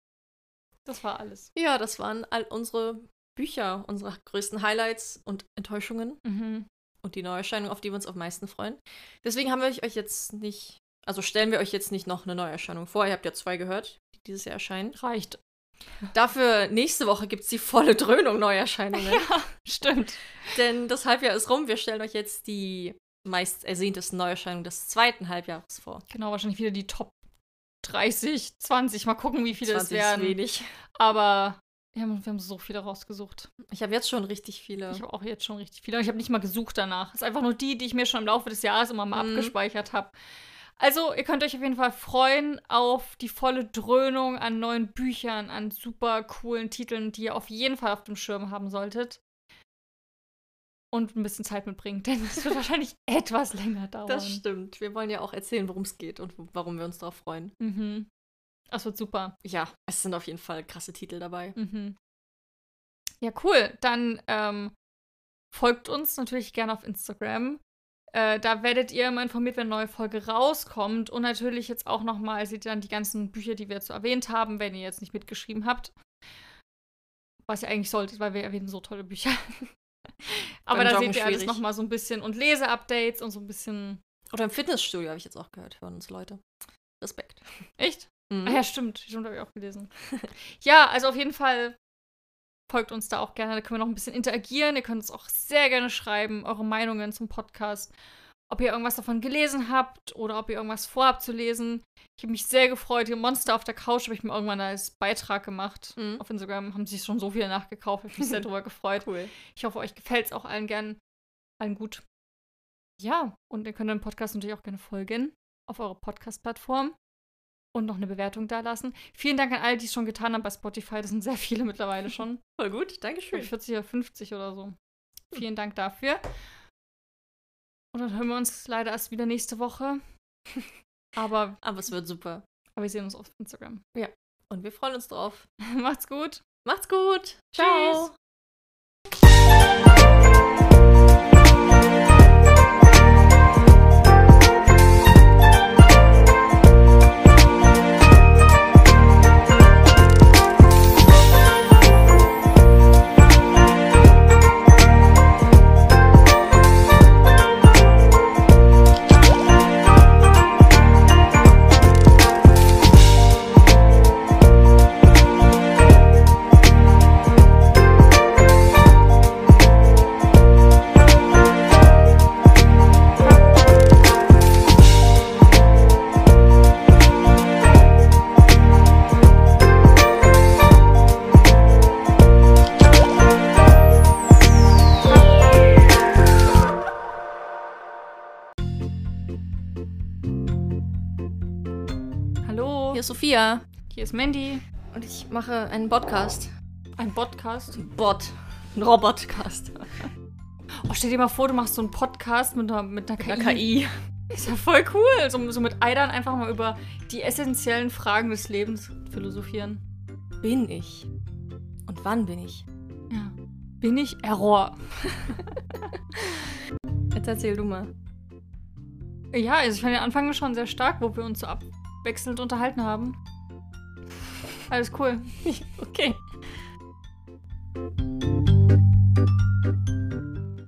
Speaker 2: Das war alles.
Speaker 1: Ja, das waren all unsere Bücher, unsere größten Highlights und Enttäuschungen
Speaker 2: Mhm.
Speaker 1: und die Neuerscheinung, auf die wir uns am meisten freuen. Deswegen haben wir euch jetzt nicht, also stellen wir euch jetzt nicht noch eine Neuerscheinung vor. Ihr habt ja zwei gehört, die dieses Jahr erscheinen.
Speaker 2: Reicht.
Speaker 1: Dafür nächste Woche gibt es die volle Dröhnung Neuerscheinungen.
Speaker 2: Ja, stimmt.
Speaker 1: Denn das Halbjahr ist rum. Wir stellen euch jetzt die meist ersehntesten Neuerscheinungen des zweiten Halbjahres vor.
Speaker 2: Genau, wahrscheinlich wieder die Top 30, 20. Mal gucken, wie viele es
Speaker 1: 20 ist
Speaker 2: werden.
Speaker 1: wenig.
Speaker 2: Aber wir haben, wir haben so viele rausgesucht.
Speaker 1: Ich habe jetzt schon richtig viele.
Speaker 2: Ich habe auch jetzt schon richtig viele. Und ich habe nicht mal gesucht danach. Es ist einfach nur die, die ich mir schon im Laufe des Jahres immer mal
Speaker 1: Mhm.
Speaker 2: abgespeichert habe. Also, ihr könnt euch auf jeden Fall freuen auf die volle Dröhnung an neuen Büchern, an super coolen Titeln, die ihr auf jeden Fall auf dem Schirm haben solltet. Und ein bisschen Zeit mitbringen, denn es wird wahrscheinlich etwas länger dauern.
Speaker 1: das stimmt. Wir wollen ja auch erzählen, worum es geht und warum wir uns darauf freuen.
Speaker 2: Mhm. Das wird super.
Speaker 1: Ja, es sind auf jeden Fall krasse Titel dabei.
Speaker 2: Mhm. Ja, cool. Dann ähm, folgt uns natürlich gerne auf Instagram. Äh, da werdet ihr immer informiert, wenn eine neue Folge rauskommt. Und natürlich jetzt auch nochmal seht ihr dann die ganzen Bücher, die wir jetzt so erwähnt haben, wenn ihr jetzt nicht mitgeschrieben habt. Was ihr eigentlich solltet, weil wir erwähnen so tolle Bücher. Aber da seht ihr alles nochmal so ein bisschen und Leseupdates und so ein bisschen.
Speaker 1: Oder im Fitnessstudio habe ich jetzt auch gehört, hören uns Leute. Respekt.
Speaker 2: Echt?
Speaker 1: Mhm.
Speaker 2: Ah ja, stimmt. Stimmt, habe ich auch gelesen. ja, also auf jeden Fall folgt uns da auch gerne. Da können wir noch ein bisschen interagieren. Ihr könnt uns auch sehr gerne schreiben, eure Meinungen zum Podcast. Ob ihr irgendwas davon gelesen habt oder ob ihr irgendwas vorhabt zu lesen. Ich habe mich sehr gefreut. Die Monster auf der Couch habe ich mir irgendwann als Beitrag gemacht.
Speaker 1: Mhm.
Speaker 2: Auf Instagram haben sich schon so viele nachgekauft. Ich habe mich sehr darüber gefreut.
Speaker 1: Cool.
Speaker 2: Ich hoffe, euch gefällt es auch allen gern. Allen gut. Ja, und ihr könnt dem Podcast natürlich auch gerne folgen auf eurer Podcast-Plattform und noch eine Bewertung da lassen. Vielen Dank an alle, die es schon getan haben bei Spotify. Das sind sehr viele mittlerweile schon.
Speaker 1: Voll gut, Dankeschön.
Speaker 2: glaube 40 oder 50 oder so. Vielen Dank dafür. Und dann hören wir uns leider erst wieder nächste Woche. Aber,
Speaker 1: Aber es wird super.
Speaker 2: aber wir sehen uns auf Instagram.
Speaker 1: Und wir freuen uns drauf.
Speaker 2: Macht's gut.
Speaker 1: Macht's gut.
Speaker 2: Tschüss.
Speaker 1: Sophia.
Speaker 2: Hier ist Mandy.
Speaker 1: Und ich mache einen Podcast.
Speaker 2: Ein Podcast.
Speaker 1: Bot. Ein Robotcast.
Speaker 2: Oh, stell dir mal vor, du machst so einen Podcast mit einer, mit einer KI.
Speaker 1: Einer KI.
Speaker 2: Ist ja voll cool. So, so mit Eidern einfach mal über die essentiellen Fragen des Lebens philosophieren.
Speaker 1: Bin ich? Und wann bin ich?
Speaker 2: Ja. Bin ich Error?
Speaker 1: Jetzt erzähl du mal.
Speaker 2: Ja, also ich fand den Anfang schon sehr stark, wo wir uns so wechselnd unterhalten haben. Alles cool.
Speaker 1: okay.